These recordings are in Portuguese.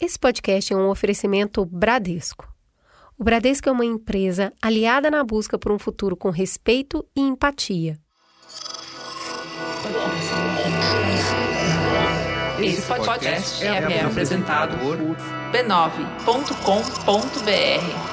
Esse podcast é um oferecimento Bradesco. O Bradesco é uma empresa aliada na busca por um futuro com respeito e empatia. Esse podcast é apresentado por b9.com.br.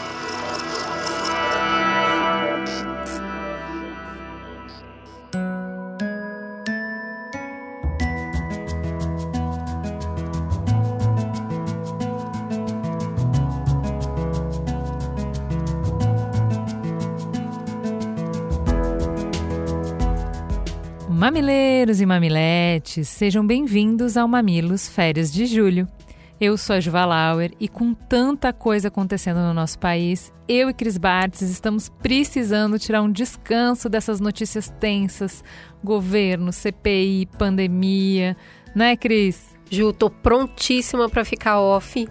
Mamileiros e mamiletes, sejam bem-vindos ao Mamilos Férias de Julho. Eu sou a Juva Lauer e com tanta coisa acontecendo no nosso país, eu e Cris Bartz estamos precisando tirar um descanso dessas notícias tensas, governo, CPI, pandemia, né, Cris? Ju, tô prontíssima para ficar off,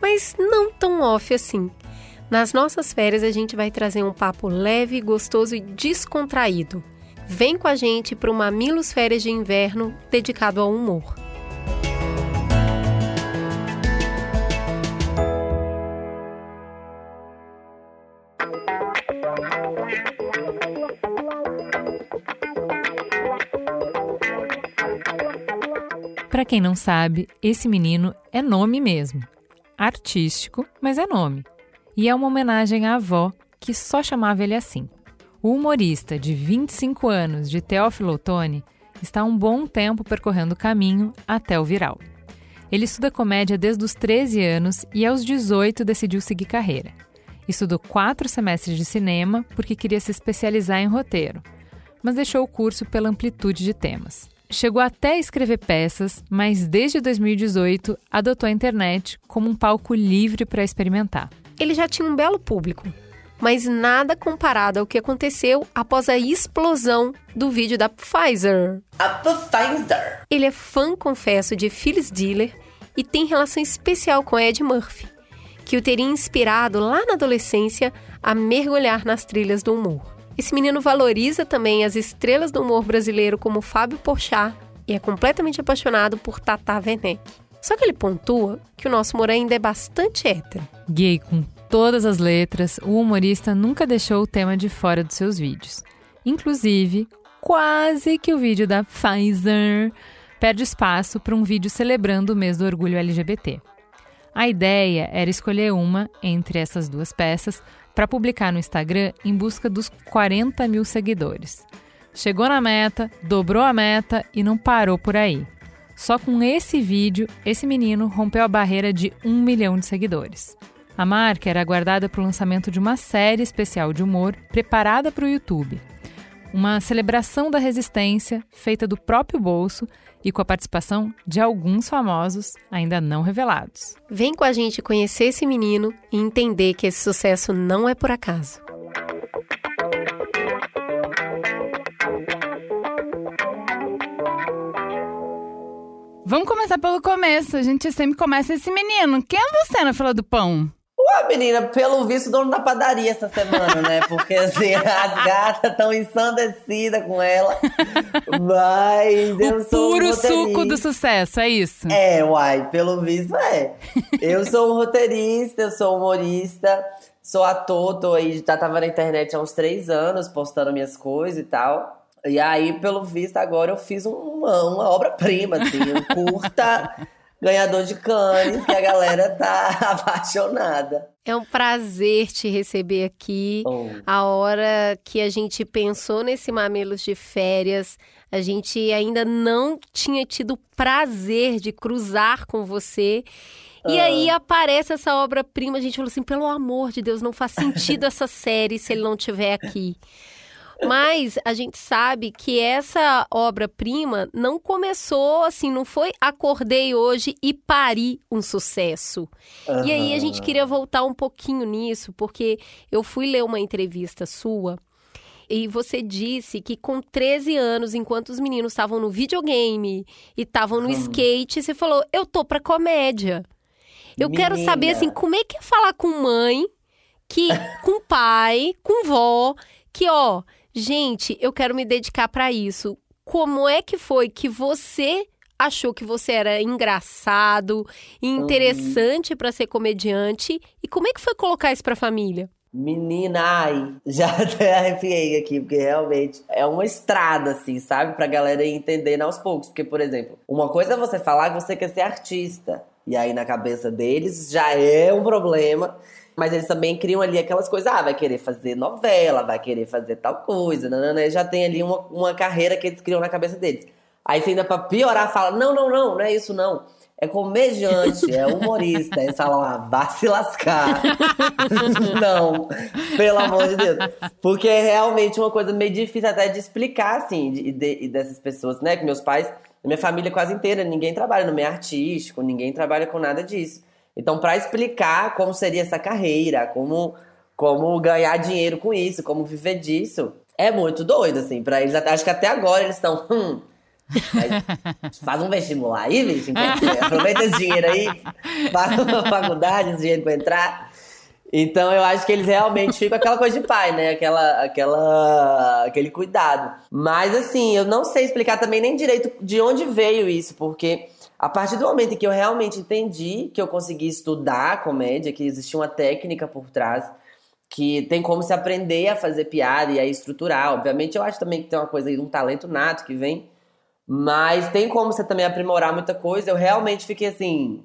mas não tão off assim. Nas nossas férias a gente vai trazer um papo leve, gostoso e descontraído. Vem com a gente para o Mamilos Férias de Inverno dedicado ao humor. Para quem não sabe, esse menino é nome mesmo. Artístico, mas é nome. E é uma homenagem à avó, que só chamava ele assim. O humorista de 25 anos de Teófilo Otoni está um bom tempo percorrendo o caminho até o viral. Ele estuda comédia desde os 13 anos e aos 18 decidiu seguir carreira. Estudou quatro semestres de cinema porque queria se especializar em roteiro, mas deixou o curso pela amplitude de temas. Chegou até a escrever peças, mas desde 2018 adotou a internet como um palco livre para experimentar. Ele já tinha um belo público, mas nada comparado ao que aconteceu após a explosão do vídeo da Pfizer. A Pfizer. Ele é fã, confesso, de Phyllis Diller e tem relação especial com Ed Murphy, que o teria inspirado lá na adolescência a mergulhar nas trilhas do humor. Esse menino valoriza também as estrelas do humor brasileiro como Fábio Porchat e é completamente apaixonado por Tata Werneck. Só que ele pontua que o nosso humor ainda é bastante hétero. Gay com todas as letras, o humorista nunca deixou o tema de fora dos seus vídeos. Inclusive, quase que o vídeo da Pfizer perde espaço para um vídeo celebrando o mês do orgulho LGBT. A ideia era escolher uma entre essas duas peças para publicar no Instagram em busca dos 40 mil seguidores. Chegou na meta, dobrou a meta e não parou por aí. Só com esse vídeo, esse menino rompeu a barreira de um milhão de seguidores. A marca era aguardada para o lançamento de uma série especial de humor preparada para o YouTube. Uma celebração da resistência feita do próprio bolso e com a participação de alguns famosos ainda não revelados. Vem com a gente conhecer esse menino e entender que esse sucesso não é por acaso. Vamos começar pelo começo. A gente sempre começa esse menino. Quem é você na fila do pão? Ué, menina, pelo visto, dono da padaria essa semana, né? Porque assim, as gatas estão ensandecidas com ela. Mas o eu sou puro um suco do sucesso, é isso? É, uai, pelo visto é. Eu sou um roteirista, eu sou humorista, sou ator, tô aí, já tava na internet há uns três anos, postando minhas coisas e tal. E aí, pelo visto, agora eu fiz uma, uma obra-prima, assim, um curta ganhador de Cannes, que a galera tá apaixonada. É um prazer te receber aqui. Oh. A hora que a gente pensou nesse Mamilos de Férias, a gente ainda não tinha tido o prazer de cruzar com você. E Ah. aí aparece essa obra-prima, a gente falou assim, pelo amor de Deus, não faz sentido essa série se ele não estiver aqui. Mas a gente sabe que essa obra-prima não começou assim, não foi acordei hoje e pari um sucesso. E aí a gente queria voltar um pouquinho nisso, porque eu fui ler uma entrevista sua e você disse que com 13 anos, enquanto os meninos estavam no videogame e estavam no skate, você falou: "Eu tô pra comédia". Eu quero Menina. saber assim, como é que é falar com mãe, que com pai, com vó, que ó, gente, eu quero me dedicar pra isso. Como é que foi que você achou que você era engraçado, interessante uhum. para ser comediante. E como é que foi colocar isso para a família? Menina, ai, já até arrepiei aqui, porque realmente é uma estrada, assim, sabe? Pra galera ir entendendo aos poucos. Porque, por exemplo, uma coisa é você falar que você quer ser artista. E aí, na cabeça deles, já é um problema. Mas eles também criam ali aquelas coisas, ah, vai querer fazer novela, vai querer fazer tal coisa, nanana, já tem ali uma, uma carreira que eles criam na cabeça deles. Aí você ainda pra piorar fala, não, não, não, não é isso não é comediante, é humorista. Aí fala lá, vá se lascar. não, pelo amor de Deus. Porque é realmente uma coisa meio difícil até de explicar, assim, de, de, dessas pessoas, né? Que meus pais, minha família quase inteira, ninguém trabalha no meio artístico, ninguém trabalha com nada disso. Então, para explicar como seria essa carreira, como, como ganhar dinheiro com isso, como viver disso, é muito doido, assim, para eles. Acho que até agora eles estão, hum, faz um vestibular aí, bicho. Aproveita esse dinheiro aí, paga uma faculdade, esse dinheiro pra entrar. Então eu acho que eles realmente ficam aquela coisa de pai, né? Aquela, aquela, aquele cuidado. Mas assim, eu não sei explicar também nem direito de onde veio isso, porque a partir do momento em que eu realmente entendi que eu consegui estudar comédia, que existia uma técnica por trás, que tem como se aprender a fazer piada e a estruturar. Obviamente, eu acho também que tem uma coisa aí, um talento nato que vem mas tem como você também aprimorar muita coisa. Eu realmente fiquei assim.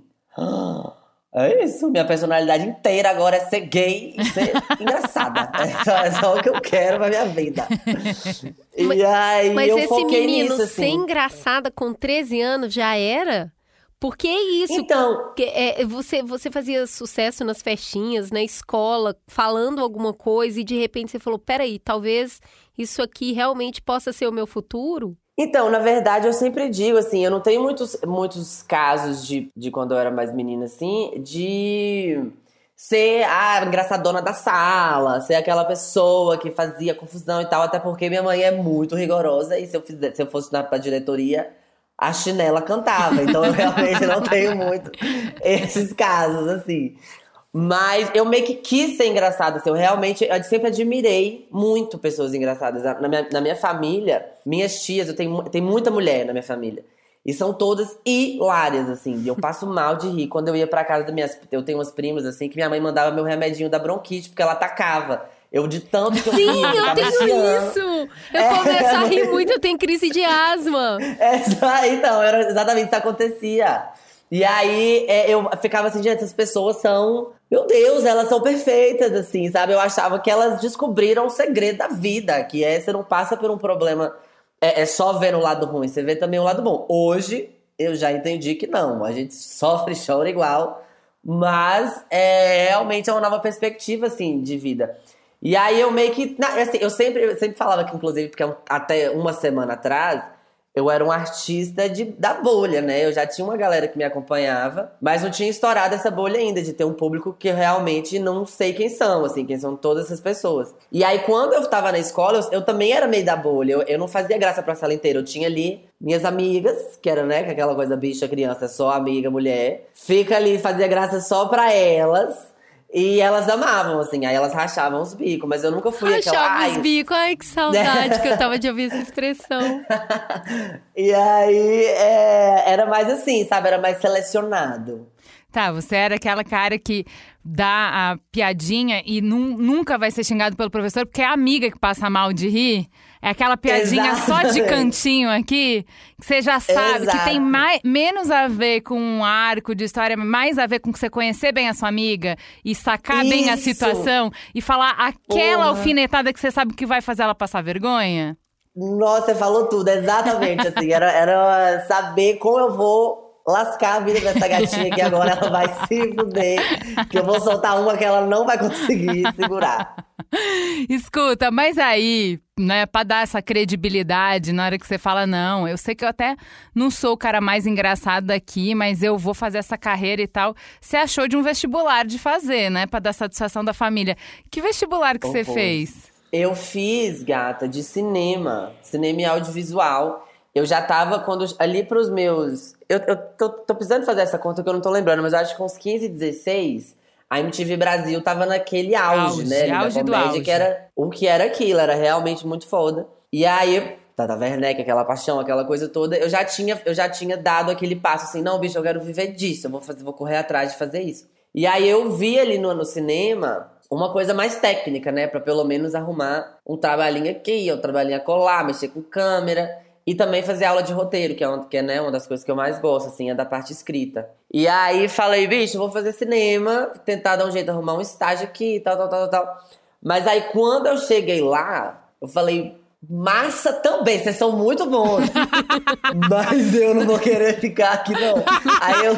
É isso, minha personalidade inteira agora é ser gay e ser engraçada. É só, é só, o que eu quero pra minha vida. E aí mas eu esse menino nisso, assim. ser engraçada com 13 anos já era? Porque é isso. Então. Que, é, você, você fazia sucesso nas festinhas, na escola, falando alguma coisa, e de repente você falou: peraí, talvez isso aqui realmente possa ser o meu futuro? Então, na verdade, eu sempre digo assim, eu não tenho muitos, muitos casos de, de quando eu era mais menina, assim, de ser a engraçadona da sala, ser aquela pessoa que fazia confusão e tal, até porque minha mãe é muito rigorosa e se eu, se eu fosse na pra diretoria, a chinela cantava. Então eu realmente não tenho muito esses casos, assim. Mas eu meio que quis ser engraçada. Assim, eu realmente eu sempre admirei muito pessoas engraçadas. Na minha, na minha família, minhas tias, eu tenho, tenho muita mulher na minha família. E são todas hilárias, assim. E eu passo mal de rir. Quando eu ia pra casa das minhas. Eu tenho umas primas, assim, que minha mãe mandava meu remedinho da bronquite, porque ela atacava. Eu de tanto que eu Sim, eu tenho chiando. isso! Eu é, começo a rir muito, eu tenho crise de asma. É, então, era exatamente isso que acontecia. E aí é, eu ficava assim, gente, essas pessoas são. Meu Deus, elas são perfeitas, assim, sabe? Eu achava que elas descobriram o segredo da vida, que é você não passa por um problema. É, é só ver o lado ruim, você vê também o lado bom. Hoje eu já entendi que não, a gente sofre e chora igual, mas é realmente é uma nova perspectiva, assim, de vida. E aí eu meio que. Assim, eu sempre, eu sempre falava que, inclusive, porque até uma semana atrás eu era um artista de, da bolha, né? Eu já tinha uma galera que me acompanhava, mas não tinha estourado essa bolha ainda, de ter um público que eu realmente não sei quem são, assim, quem são todas essas pessoas. E aí, quando eu tava na escola, eu, eu também era meio da bolha, eu, eu não fazia graça pra sala inteira, eu tinha ali minhas amigas, que era, né, aquela coisa bicha criança, só amiga, mulher, fica ali, fazia graça só pra elas. E elas amavam, assim, aí elas rachavam os bicos, mas eu nunca fui Rachava aquela. Rachava os bicos, ai que saudade que eu tava de ouvir essa expressão. e aí é, era mais assim, sabe? Era mais selecionado. Tá, você era aquela cara que dá a piadinha e nu nunca vai ser xingado pelo professor porque é a amiga que passa mal de rir. É aquela piadinha só de cantinho aqui, que você já sabe Exato. que tem mais, menos a ver com um arco de história, mais a ver com você conhecer bem a sua amiga e sacar Isso. bem a situação e falar aquela Porra. alfinetada que você sabe que vai fazer ela passar vergonha. Nossa, você falou tudo, exatamente assim. Era, era saber como eu vou lascar a vida dessa gatinha que agora ela vai se fuder. Que eu vou soltar uma que ela não vai conseguir segurar. Escuta, mas aí, né, pra dar essa credibilidade na hora que você fala, não, eu sei que eu até não sou o cara mais engraçado daqui, mas eu vou fazer essa carreira e tal. Você achou de um vestibular de fazer, né, pra dar satisfação da família. Que vestibular que oh, você fez? Eu fiz, gata, de cinema, cinema e audiovisual. Eu já tava quando ali pros meus. Eu, eu tô, tô precisando fazer essa conta que eu não tô lembrando, mas eu acho que com uns 15, 16 a MTV Brasil tava naquele auge, auge né? Auge da comédia, que era o que era aquilo, era realmente muito foda. E aí Tata Werneck, aquela paixão, aquela coisa toda, eu já tinha, eu já tinha dado aquele passo assim, não, bicho, eu quero viver disso, eu vou fazer, vou correr atrás de fazer isso. E aí eu vi ali no, no cinema uma coisa mais técnica, né, para pelo menos arrumar um trabalhinho aqui, um trabalhinho colar, mexer com câmera e também fazer aula de roteiro, que é, uma, que é né, uma das coisas que eu mais gosto, assim, é da parte escrita. E aí falei, bicho, vou fazer cinema, tentar dar um jeito de arrumar um estágio aqui, tal, tal, tal, tal. Mas aí quando eu cheguei lá, eu falei, Massa também, vocês são muito bons. Mas eu não vou querer ficar aqui, não. Aí eu.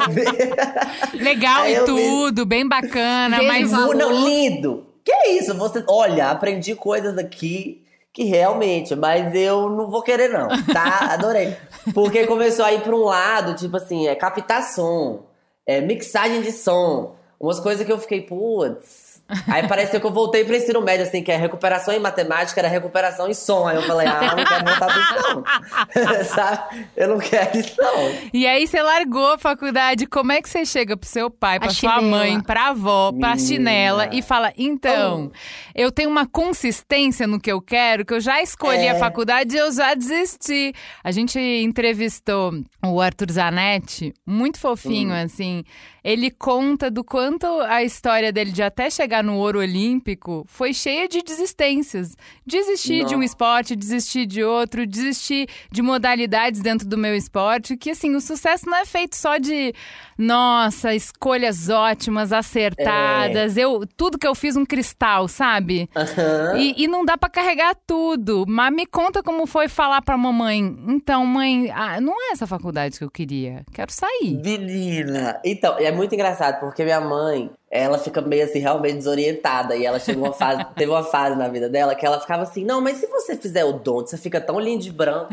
Legal Aí e tudo, vi... bem bacana, mas. Não, lindo. Que isso? Você... Olha, aprendi coisas aqui que realmente, mas eu não vou querer, não, tá? Adorei. Porque começou a ir pra um lado, tipo assim, é captação, é mixagem de som. Umas coisas que eu fiquei, putz Aí pareceu que eu voltei pro ensino médio, assim, que é recuperação em matemática, era recuperação em som. Aí eu falei, ah, não quero voltar pro isso não. Sabe? Eu não quero isso não. E aí você largou a faculdade, como é que você chega pro seu pai, pra a sua chinela. mãe, pra avó, pra Minha. chinela e fala, então, oh. eu tenho uma consistência no que eu quero, que eu já escolhi é. a faculdade e eu já desisti. A gente entrevistou o Arthur Zanetti, muito fofinho, hum. assim. Ele conta do quanto a história dele de até chegar no ouro olímpico foi cheia de desistências. Desistir de um esporte, desistir de outro, desistir de modalidades dentro do meu esporte. Que assim, o sucesso não é feito só de nossa, escolhas ótimas, acertadas. É. Eu, tudo que eu fiz um cristal, sabe? Uhum. E, e, não dá para carregar tudo. Mas me conta como foi falar pra mamãe. Então, mãe, ah, não é essa faculdade que eu queria. Quero sair. Menina. Então, é muito engraçado, porque minha mãe, ela fica meio assim, realmente desorientada. E ela chegou uma fase, teve uma fase na vida dela que ela ficava assim: não, mas se você fizer o dom, você fica tão lindo de branco.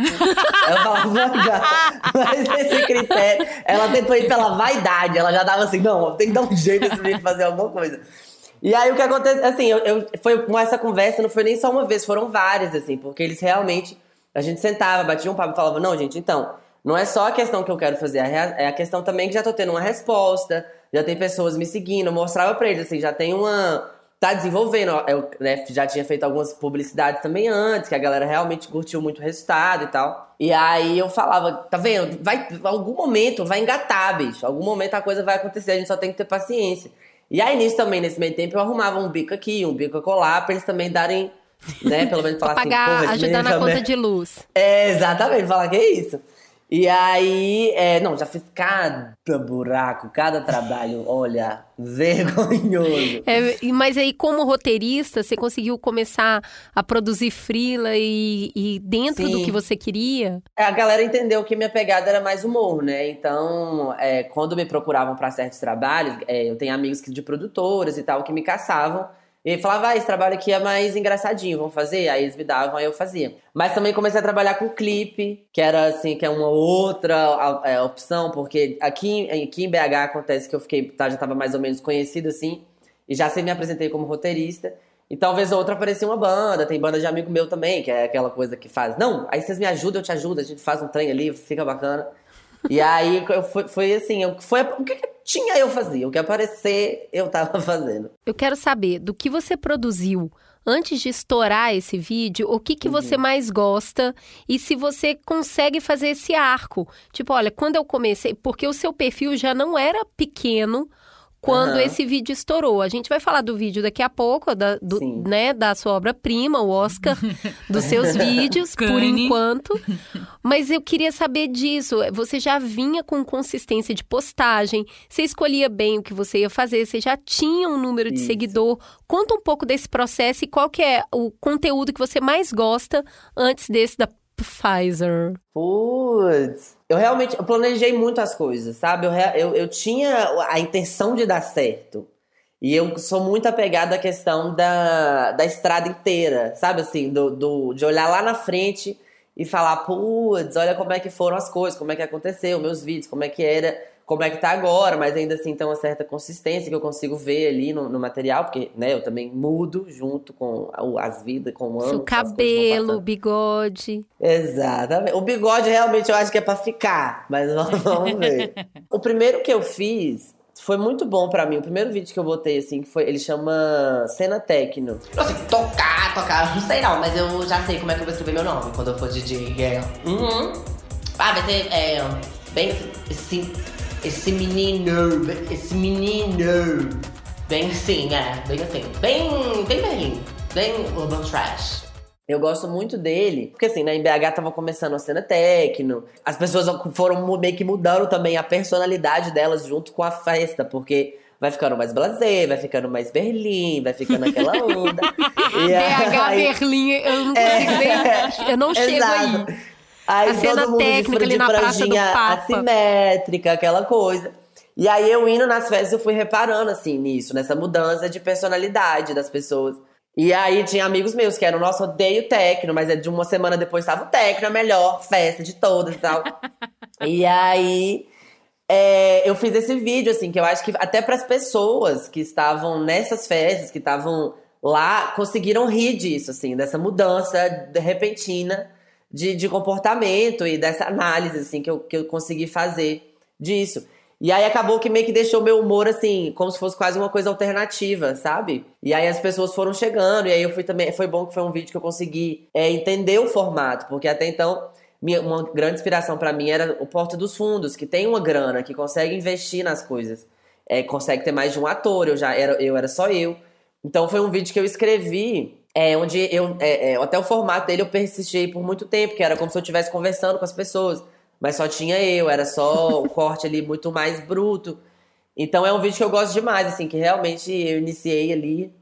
ela falava, mas esse critério. Ela tentou ir pela vaidade, ela já tava assim: não, tem que dar um jeito esse menino fazer alguma coisa. E aí o que aconteceu, assim, eu, eu, foi com essa conversa, não foi nem só uma vez, foram várias, assim, porque eles realmente. A gente sentava, batia um papo e falava: não, gente, então. Não é só a questão que eu quero fazer, é a questão também que já tô tendo uma resposta, já tem pessoas me seguindo, eu mostrava pra eles, assim, já tem uma. Tá desenvolvendo. Eu né, já tinha feito algumas publicidades também antes, que a galera realmente curtiu muito o resultado e tal. E aí eu falava, tá vendo? Vai, algum momento vai engatar, bicho. Algum momento a coisa vai acontecer, a gente só tem que ter paciência. E aí nisso também, nesse meio tempo, eu arrumava um bico aqui, um bico colar, pra eles também darem, né, pelo menos falar assim, pagar, ajudar na conta de luz. É, exatamente, falar que é isso. E aí, é, não, já fiz cada buraco, cada trabalho, olha, vergonhoso. É, mas aí, como roteirista, você conseguiu começar a produzir frila e, e dentro Sim. do que você queria? A galera entendeu que minha pegada era mais humor, né? Então, é, quando me procuravam para certos trabalhos, é, eu tenho amigos de produtoras e tal que me caçavam e ele falava, ah, esse trabalho aqui é mais engraçadinho, vamos fazer? Aí eles me davam, aí eu fazia. Mas também comecei a trabalhar com clipe, que era assim, que é uma outra é, opção, porque aqui, aqui em BH acontece que eu fiquei, tá, já tava mais ou menos conhecido assim, e já sempre me apresentei como roteirista. E talvez outra aparecia uma banda, tem banda de amigo meu também, que é aquela coisa que faz. Não, aí vocês me ajudam, eu te ajudo, a gente faz um trem ali, fica bacana. E aí eu foi, foi assim, eu, foi o que, que tinha eu fazia, o que aparecer eu tava fazendo. Eu quero saber do que você produziu antes de estourar esse vídeo, o que, que uhum. você mais gosta e se você consegue fazer esse arco. Tipo, olha, quando eu comecei, porque o seu perfil já não era pequeno quando uhum. esse vídeo estourou. A gente vai falar do vídeo daqui a pouco, da, do, né, da sua obra-prima, o Oscar dos seus vídeos, por enquanto. Mas eu queria saber disso. Você já vinha com consistência de postagem, você escolhia bem o que você ia fazer, você já tinha um número de Isso. seguidor. Conta um pouco desse processo e qual que é o conteúdo que você mais gosta antes desse da Pfizer. Putz, eu realmente eu planejei muitas coisas, sabe? Eu, eu, eu tinha a intenção de dar certo. E eu sou muito apegada à questão da, da estrada inteira, sabe? Assim, do, do, de olhar lá na frente e falar, putz, olha como é que foram as coisas, como é que aconteceu, meus vídeos, como é que era como é que tá agora, mas ainda assim tem uma certa consistência que eu consigo ver ali no, no material, porque né, eu também mudo junto com as vidas, com o ano. Seu cabelo, bigode. Exatamente. O bigode realmente eu acho que é pra ficar, mas vamos ver. o primeiro que eu fiz foi muito bom pra mim. O primeiro vídeo que eu botei, assim, que foi. Ele chama Cena Tecno. Não sei, tocar, tocar, não sei não, mas eu já sei como é que eu vou escrever meu nome quando eu for DJ. É. Uhum. Ah, vai ser é, bem esse, esse menino, esse menino. Bem assim, é, bem assim. Bem, bem Berlim, bem urban trash. Eu gosto muito dele, porque assim, né, em BH tava começando a cena tecno, as pessoas foram meio que mudando também a personalidade delas junto com a festa, porque vai ficando mais blasé, vai ficando mais Berlim, vai ficando aquela onda. e BH, aí, Berlim, eu não consigo é, eu não chego exato. aí. Aí a cena técnica de, ali na Papa. assimétrica, aquela coisa. E aí eu indo nas festas, eu fui reparando assim nisso, nessa mudança de personalidade das pessoas. E aí tinha amigos meus que eram, nossa, odeio tecno, mas é de uma semana depois tava o tecno, a melhor festa de todas e tal. e aí é, eu fiz esse vídeo, assim, que eu acho que até para as pessoas que estavam nessas festas, que estavam lá, conseguiram rir disso, assim, dessa mudança repentina de, de comportamento e dessa análise, assim, que eu, que eu consegui fazer disso. E aí acabou que meio que deixou meu humor assim, como se fosse quase uma coisa alternativa, sabe? E aí as pessoas foram chegando, e aí eu fui também. Foi bom que foi um vídeo que eu consegui é, entender o formato, porque até então. Minha, uma grande inspiração para mim era o Porta dos Fundos, que tem uma grana, que consegue investir nas coisas. É, consegue ter mais de um ator, eu já era, eu era só eu. Então foi um vídeo que eu escrevi é, onde eu. É, é, até o formato dele eu persisti por muito tempo, que era como se eu estivesse conversando com as pessoas mas só tinha eu, era só o corte ali muito mais bruto. Então é um vídeo que eu gosto demais, assim, que realmente eu iniciei ali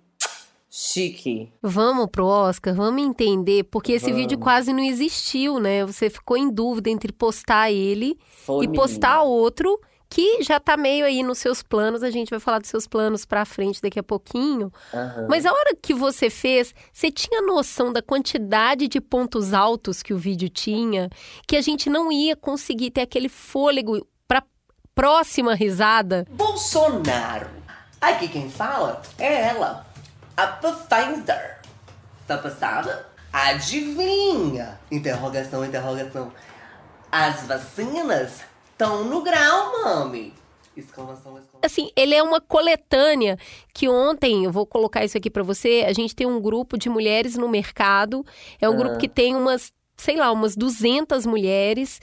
chique. Vamos pro Oscar, vamos entender, porque esse vamos. vídeo quase não existiu, né? Você ficou em dúvida entre postar ele Foi, e postar menina. outro que já tá meio aí nos seus planos, a gente vai falar dos seus planos pra frente daqui a pouquinho. Uhum. Mas a hora que você fez, você tinha noção da quantidade de pontos altos que o vídeo tinha, que a gente não ia conseguir ter aquele fôlego pra próxima risada? Bolsonaro. Aqui quem fala é ela, a Pfizer. Tá passada? Adivinha? Interrogação, interrogação. As vacinas Tão no grau, mami. Exclamação, exclamação. Assim, ele é uma coletânea que ontem, eu vou colocar isso aqui para você, a gente tem um grupo de mulheres no mercado, é um grupo que tem umas sei lá, umas 200 mulheres.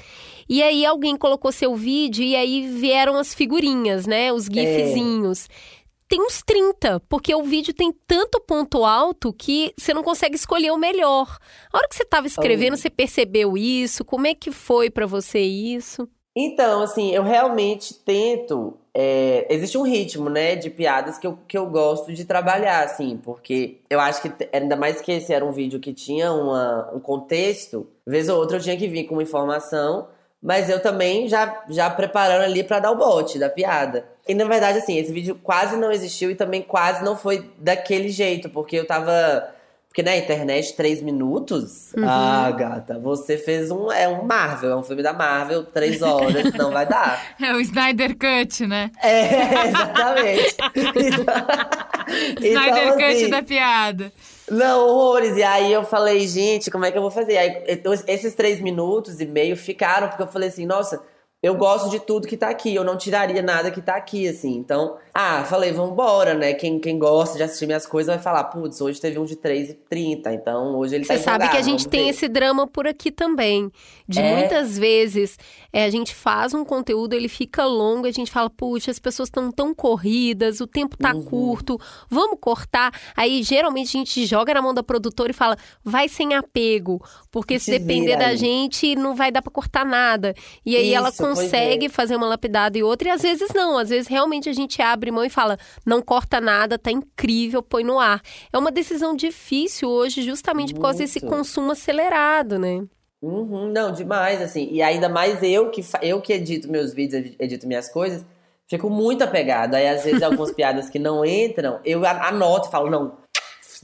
E aí alguém colocou seu vídeo e aí vieram as figurinhas, né? Os é. gifzinhos. É. Tem uns 30, porque o vídeo tem tanto ponto alto que você não consegue escolher o melhor. A hora que você estava escrevendo, você percebeu isso? Como é que foi para você isso? Então, assim, eu realmente tento. É, existe um ritmo, né, de piadas que eu, que eu gosto de trabalhar, assim, porque eu acho que, ainda mais que esse era um vídeo que tinha uma, um contexto, vez ou outra eu tinha que vir com uma informação, mas eu também já, já preparando ali para dar o bote da piada. E na verdade, assim, esse vídeo quase não existiu e também quase não foi daquele jeito, porque eu tava porque na internet, três minutos. Uhum. Ah, gata, você fez um. É um Marvel, é um filme da Marvel, três horas, não vai dar. É o Snyder Cut, né? É, exatamente. Então, Snyder então, Cut assim, da piada. Não, horrores. E aí eu falei, gente, como é que eu vou fazer? Aí, esses três minutos e meio ficaram, porque eu falei assim, nossa eu gosto de tudo que tá aqui, eu não tiraria nada que tá aqui, assim. Então, ah, falei, vambora, né? Quem, quem gosta de assistir minhas coisas vai falar, putz, hoje teve um de 3,30, então hoje ele Você tá sabe que a gente tem ver. esse drama por aqui também. De é... muitas vezes é, a gente faz um conteúdo, ele fica longo, a gente fala, puxa, as pessoas estão tão corridas, o tempo tá uhum. curto, vamos cortar. Aí geralmente a gente joga na mão da produtora e fala, vai sem apego, porque se depender da gente, não vai dar pra cortar nada. E aí Isso, ela consegue é. fazer uma lapidada e outra, e às vezes não. Às vezes realmente a gente abre mão e fala: não corta nada, tá incrível, põe no ar. É uma decisão difícil hoje, justamente por causa desse consumo acelerado, né? Uhum, não, demais, assim. E ainda mais eu que, eu que edito meus vídeos, edito minhas coisas, fico muito apegado. Aí, às vezes, algumas piadas que não entram, eu anoto e falo, não,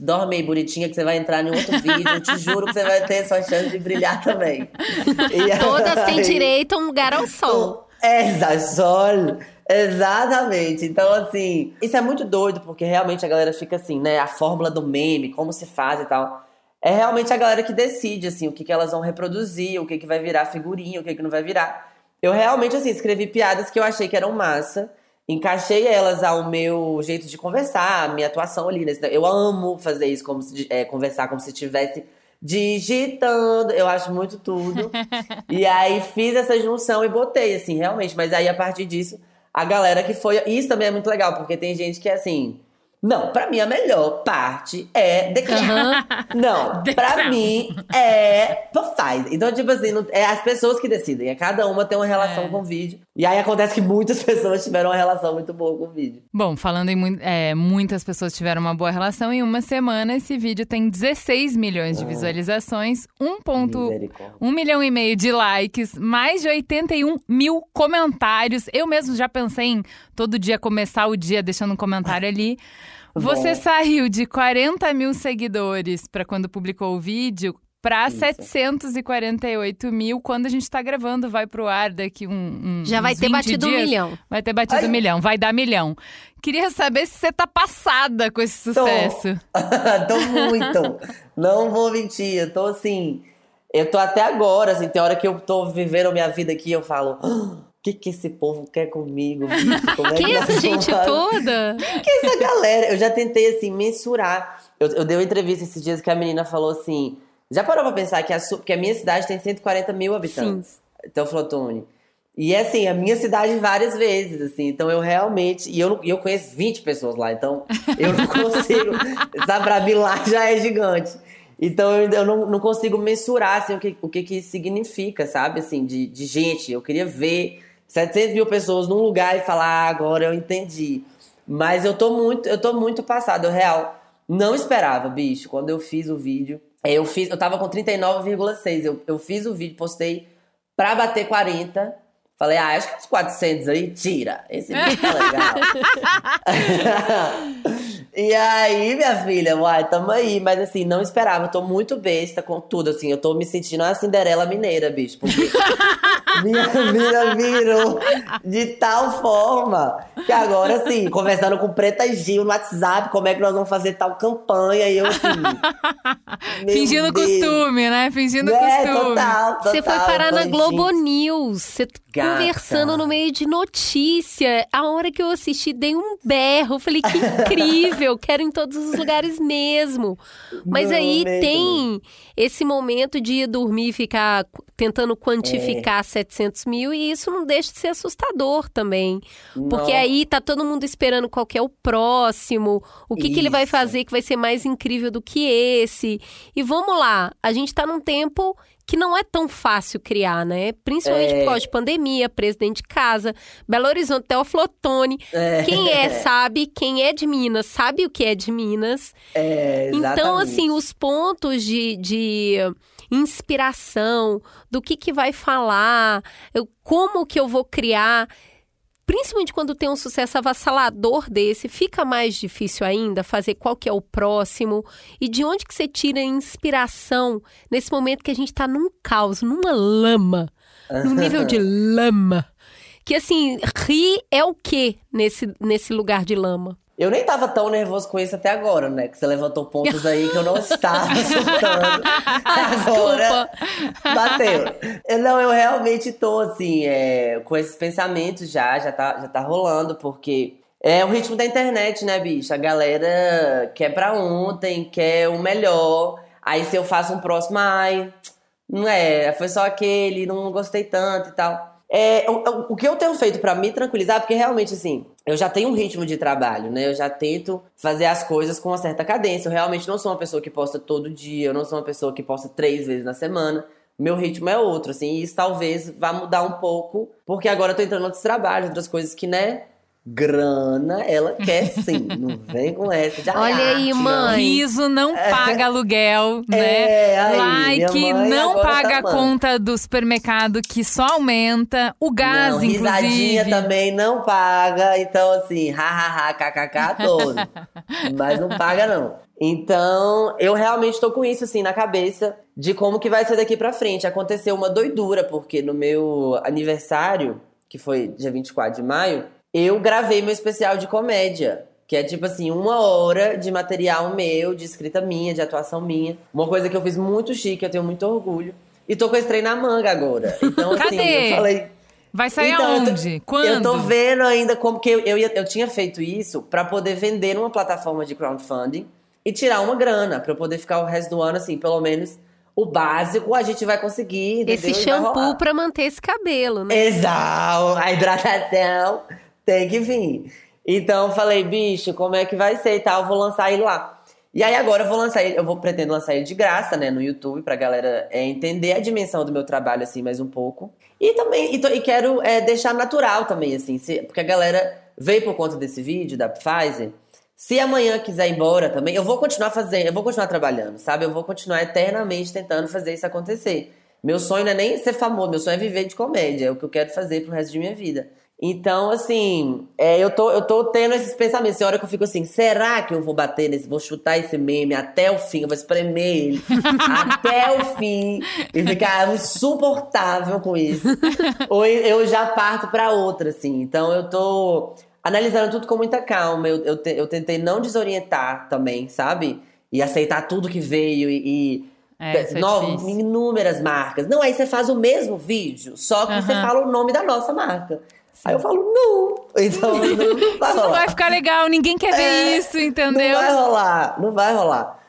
dorme aí bonitinha que você vai entrar em outro vídeo. Eu te juro que você vai ter sua chance de brilhar também. E Todas aí... têm direito a um lugar ao sol. É, sol. Exatamente. Então, assim, isso é muito doido, porque realmente a galera fica assim, né? A fórmula do meme, como se faz e tal. É realmente a galera que decide, assim, o que, que elas vão reproduzir, o que, que vai virar figurinha, o que, que não vai virar. Eu realmente, assim, escrevi piadas que eu achei que eram massa. encaixei elas ao meu jeito de conversar, a minha atuação ali. Nesse, eu amo fazer isso, como se, é, conversar como se estivesse digitando. Eu acho muito tudo. e aí fiz essa junção e botei, assim, realmente. Mas aí, a partir disso, a galera que foi. Isso também é muito legal, porque tem gente que é assim. Não, pra mim a melhor parte é. Uhum. Não, Crown. mim é faz. Então, tipo assim, não- é as pessoas que decidem. É cada uma tem uma relação É. com o vídeo. E aí acontece que muitas pessoas tiveram uma relação muito boa com o vídeo. Bom, falando em é, muitas pessoas tiveram uma boa relação, em uma semana esse vídeo tem 16 milhões de visualizações, 1.1 Misericórdia. Um milhão e meio de likes, mais de 81 mil comentários. Eu mesmo já pensei em todo dia começar o dia deixando um comentário ali. Você Bom. saiu de 40 mil seguidores para quando publicou o vídeo para Isso. 748 mil quando a gente tá gravando, vai pro ar daqui um, um Já vai uns ter 20 batido um dias. milhão. Vai ter batido Ai. um milhão, vai dar milhão. Queria saber se você tá passada com esse Tô. sucesso. tô muito. Não vou mentir. Eu tô assim. Eu tô até agora, assim, tem hora que eu tô vivendo a minha vida aqui, eu falo. "Ah, O que, que esse povo quer comigo? bicho? Como é Que nós essa gente fazer?" toda? que essa galera? Eu já tentei, assim, mensurar. Eu, eu dei uma entrevista esses dias que a menina falou assim. Já parou pra pensar que a, que a minha cidade tem 140 mil habitantes? Então, falou, Tony. E é assim, a minha cidade várias vezes, assim. Então eu realmente. E eu, eu conheço 20 pessoas lá, então eu não consigo. sabe, pra mim lá já é gigante. Então eu, não, não consigo mensurar assim, o, que, o que, que significa, sabe? Assim, de, de gente. Eu queria ver 700 mil pessoas num lugar e falar, ah, agora eu entendi. Mas eu tô muito, eu tô muito passado, real. Não esperava, bicho, quando eu fiz o vídeo. Eu fiz, eu tava com 39,6. Eu, eu fiz o vídeo, postei pra bater 40. Falei, ah, acho que uns 400 aí, tira. Esse vídeo tá legal. e aí, minha filha, uai, tamo aí. Mas assim, não esperava. Tô muito besta com tudo, assim. Eu tô me sentindo uma Cinderela mineira, bicho. Porque minha vida virou de tal forma que agora, assim, conversando com Preta Gil no WhatsApp, como é que nós vamos fazer tal campanha. E eu, assim... Fingindo Deus. costume, né? Fingindo É, costume. total, total. Você foi parar na Globo gente, News. Você Gata. conversando no meio de notícia. A hora que eu assisti, dei um berro. Falei, que incrível, quero em todos os lugares mesmo. Mas Não, aí mesmo. tem esse momento de ir dormir e ficar tentando quantificar 700 mil. E isso não deixa de ser assustador também. Porque Não. aí tá todo mundo esperando qual que é o próximo, o que, que ele vai fazer que vai ser mais incrível do que esse. E vamos lá, a gente tá num tempo que não é tão fácil criar, né? Principalmente É. por causa de pandemia, presidente de casa, Belo Horizonte, Teoflotone. É. Quem é, sabe. Quem é de Minas, sabe o que é de Minas. É, Então, exatamente. assim, os pontos de, de inspiração, do que, que vai falar, eu- como que eu vou criar. Principalmente quando tem um sucesso avassalador desse, fica mais difícil ainda fazer qual que é o próximo e de onde que você tira a inspiração nesse momento que a gente tá num caos, numa lama, num nível de lama. Que assim, rir é o quê nesse, nesse lugar de lama? Eu nem tava tão nervoso com isso até agora, né? Que você levantou pontos aí que eu não estava surtando. agora bateu. Eu- Não, eu realmente tô, assim, é, com esses pensamentos já, já tá, já tá rolando, porque é o ritmo da internet, né, bicho? A galera quer pra ontem, quer o melhor. Aí se eu faço um próximo, ai, não é, foi só aquele, não gostei tanto e tal. É, o, o- o que eu tenho feito pra me tranquilizar, porque realmente, assim, eu já tenho um ritmo de trabalho, né? Eu já tento fazer as coisas com uma certa cadência. Eu realmente não sou uma pessoa que posta todo dia, eu não sou uma pessoa que posta três vezes na semana. Meu ritmo é outro, assim, e isso talvez vá mudar um pouco, porque agora eu tô entrando em outros trabalhos, outras coisas que, né? Grana, ela quer sim. não vem com essa de Olha "Ai, aí, arte, não." mãe. Riso não paga aluguel, né? É, aí, like não agora paga tá a conta do supermercado, que só aumenta. O gás, não, risadinha inclusive. também não paga. Então, assim, hahaha, kkk todo. Mas não paga, não. Então, eu realmente tô com isso, assim, na cabeça de como que vai ser daqui pra frente. Aconteceu uma doidura, porque no meu aniversário, que foi dia 24 de maio, eu gravei meu especial de comédia. Que é tipo assim, uma hora de material meu, de escrita minha, de atuação minha. Uma coisa que eu fiz muito chique, eu tenho muito orgulho. E tô com esse trem na manga agora. Então, assim, Cadê? eu falei. Vai sair Então, eu tô- aonde? Quando? Eu tô vendo ainda como que eu, eu, eu tinha feito isso pra poder vender numa plataforma de crowdfunding e tirar uma grana pra eu poder ficar o resto do ano assim, pelo menos o básico a gente vai conseguir. entendeu? Esse shampoo pra manter esse cabelo, né? Exato, a hidratação tem que vir. Então falei, bicho, como é que vai ser e tal? Vou lançar ele lá. E aí agora eu vou lançar ele, eu vou pretendo lançar ele de graça, né, no YouTube, pra galera é, entender a dimensão do meu trabalho, assim, mais um pouco. E também, e, tô- e quero é, deixar natural também, assim, se- porque a galera veio por conta desse vídeo da Pfizer. Se amanhã quiser ir embora também, eu vou continuar fazendo, eu vou continuar trabalhando, sabe? Eu vou continuar eternamente tentando fazer isso acontecer. Meu sonho não é nem ser famoso, meu sonho é viver de comédia, é o que eu quero fazer pro resto de minha vida. Então, assim, é, eu, tô, eu tô tendo esses pensamentos. Tem hora que eu fico assim, será que eu vou bater nesse, vou chutar esse meme até o fim, eu vou espremer ele até o fim e ficar insuportável com isso. Ou eu já parto pra outra, assim. Então eu tô analisando tudo com muita calma. Eu, eu, te- eu tentei não desorientar também, sabe? E aceitar tudo que veio e. e É, é inúmeras marcas. Não, aí você faz o mesmo vídeo, só que você Aham. fala o nome da nossa marca. Aí eu falo, não. Então não, vai Isso não vai ficar legal, ninguém quer ver É, isso, entendeu? Não vai rolar, não vai rolar.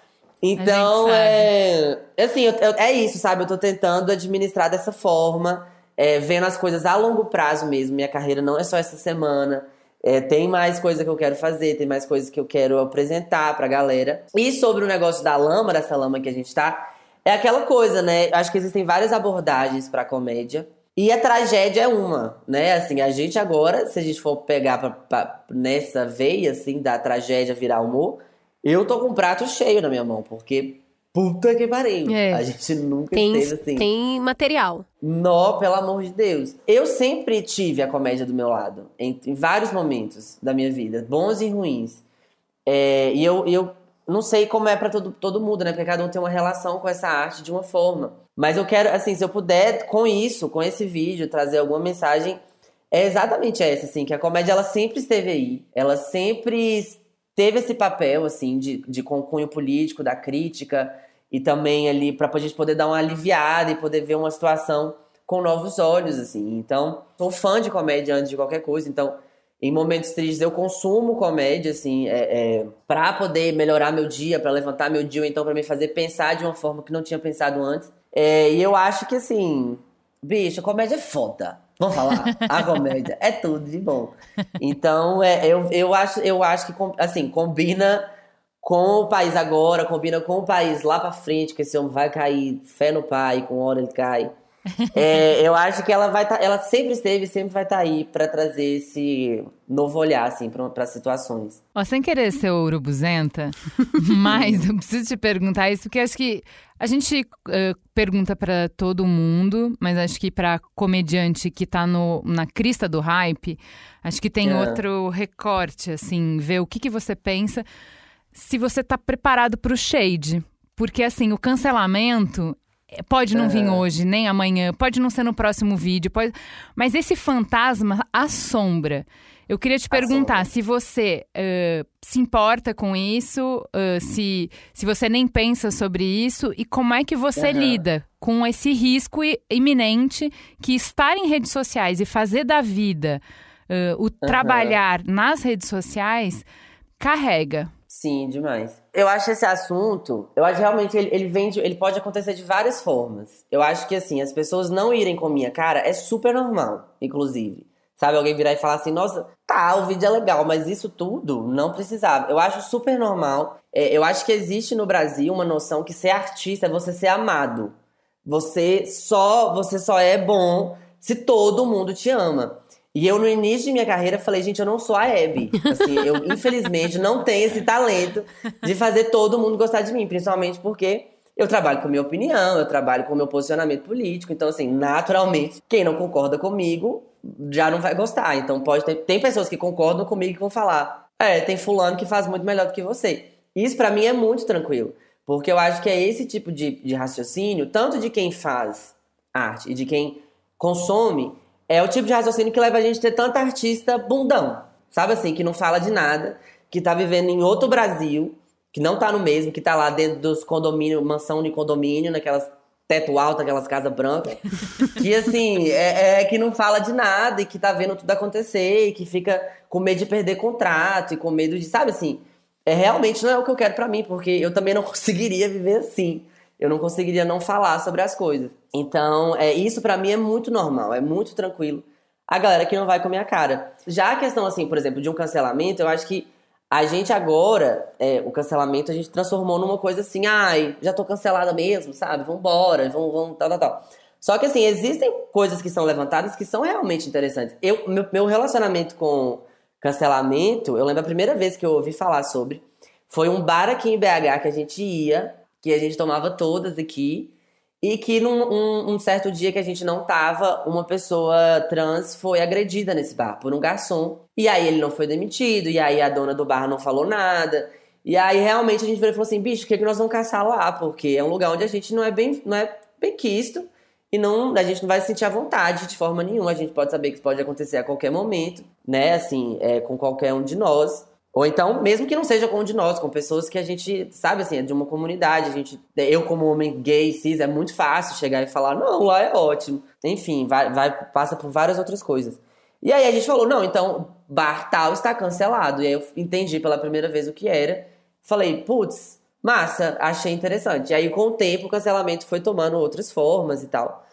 Então, sabe. é. Assim, eu- eu- é isso, sabe? Eu tô tentando administrar dessa forma, é, vendo as coisas a longo prazo mesmo. Minha carreira não é só essa semana. É, tem mais coisa que eu quero fazer, tem mais coisas que eu quero apresentar pra galera. E sobre o negócio da lama, dessa lama que a gente tá, é aquela coisa, né? Acho que existem várias abordagens pra comédia. E a tragédia é uma, né? Assim, a gente agora, se a gente for pegar pra, pra- nessa veia, assim, da tragédia virar humor, eu tô com um prato cheio na minha mão, porque puta que pariu. É. A gente nunca Tem, esteve assim. tem material. Nó, pelo amor de Deus. Eu sempre tive a comédia do meu lado, em, em vários momentos da minha vida, bons e ruins. É, e eu, eu não sei como é pra todo, todo mundo, né? Porque cada um tem uma relação com essa arte de uma forma. Mas eu quero, assim, se eu puder, com isso, com esse vídeo, trazer alguma mensagem, é exatamente essa, assim, que a comédia ela sempre esteve aí. Ela sempre teve esse papel, assim, de, de com cunho político, da crítica, e também ali pra gente poder dar uma aliviada e poder ver uma situação com novos olhos, assim. Então, sou fã de comédia antes de qualquer coisa, então em momentos tristes eu consumo comédia, assim, é, é, para poder melhorar meu dia, pra levantar meu dia, ou então pra me fazer pensar de uma forma que não tinha pensado antes. É, e eu acho que, assim, bicho, comédia é foda. Vamos falar? A comédia é tudo de bom. Então, é, eu, eu, acho, eu acho que, assim, combina com o país agora, combina com o país lá pra frente, que esse homem vai cair, fé no pai, com hora ele cai. É, eu acho que ela vai tá, ela sempre esteve e sempre vai estar aí pra trazer esse novo olhar assim para situações. Ó, sem querer ser urubuzenta, mas eu preciso te perguntar isso, porque acho que a gente eh, pergunta pra todo mundo, mas acho que pra comediante que tá no, na crista do hype, acho que tem É. outro recorte, assim, ver o que, que você pensa, se você tá preparado pro shade. Porque, assim, o cancelamento pode não vir Aham. hoje, nem amanhã, pode não ser no próximo vídeo, pode... mas esse fantasma assombra. Eu queria te perguntar se você eh, se importa com isso, eh, se, se você nem pensa sobre isso e como é que você Aham. lida com esse risco iminente que estar em redes sociais e fazer da vida eh, o trabalhar nas redes sociais carrega. Sim, demais. Eu acho esse assunto, eu acho realmente ele, ele vem de- ele pode acontecer de várias formas. Eu acho que assim, as pessoas não irem com minha cara é super normal, inclusive. Sabe, alguém virar e falar assim, nossa, tá, o vídeo é legal, mas isso tudo não precisava. Eu acho super normal. É, eu acho que existe no Brasil uma noção que ser artista é você ser amado. Você só, você só é bom se todo mundo te ama. E eu, no início de minha carreira, falei, gente, eu não sou a Abby. Assim, eu, infelizmente, não tenho esse talento de fazer todo mundo gostar de mim. Principalmente porque eu trabalho com minha opinião, eu trabalho com meu posicionamento político. Então, assim, naturalmente, quem não concorda comigo já não vai gostar. Então, pode ter... Tem pessoas que concordam comigo e vão falar, é, tem fulano que faz muito melhor do que você. Isso, pra mim, é muito tranquilo. Porque eu acho que é esse tipo de, de raciocínio, tanto de quem faz arte e de quem consome, é o tipo de raciocínio que leva a gente a ter tanta artista bundão. Sabe assim, que não fala de nada, que tá vivendo em outro Brasil, que não tá no mesmo, que tá lá dentro dos condomínios, mansão de condomínio, naquelas teto alto, aquelas casas brancas, que assim, é, é, que não fala de nada e que tá vendo tudo acontecer e que fica com medo de perder contrato e com medo de, sabe assim, é realmente não é o que eu quero para mim, porque eu também não conseguiria viver assim. Eu não conseguiria não falar sobre as coisas. Então, é isso para mim é muito normal, é muito tranquilo. A galera que não vai com a minha cara. Já a questão assim, por exemplo, de um cancelamento, eu acho que a gente agora, é, o cancelamento, a gente transformou numa coisa assim, ai, já tô cancelada mesmo, sabe? Vambora, vamos, vamos, tal, tal, tal. Só que assim, existem coisas que são levantadas que são realmente interessantes. Eu, meu, meu relacionamento com cancelamento, eu lembro a primeira vez que eu ouvi falar sobre, foi um bar aqui em BH que a gente ia, que a gente tomava todas aqui, e que num um, um certo dia que a gente não tava, uma pessoa trans foi agredida nesse bar por um garçom. E aí ele não foi demitido, e aí a dona do bar não falou nada. E aí realmente a gente falou assim, bicho, o que, é que nós vamos caçar lá? Porque é um lugar onde a gente não é bem, não é bem quisto. E não, a gente não vai se sentir à vontade de forma nenhuma. A gente pode saber que isso pode acontecer a qualquer momento, né? Assim, é, com qualquer um de nós. Ou então, mesmo que não seja com um de nós, com pessoas que a gente, sabe assim, é de uma comunidade. A gente, eu, como homem gay, cis, é muito fácil chegar e falar, não, lá é ótimo. Enfim, vai, vai, passa por várias outras coisas. E aí a gente falou, não, então, bar tal está cancelado. E aí eu entendi pela primeira vez o que era. Falei, putz, massa, achei interessante. E aí, com o tempo, o cancelamento foi tomando outras formas e tal.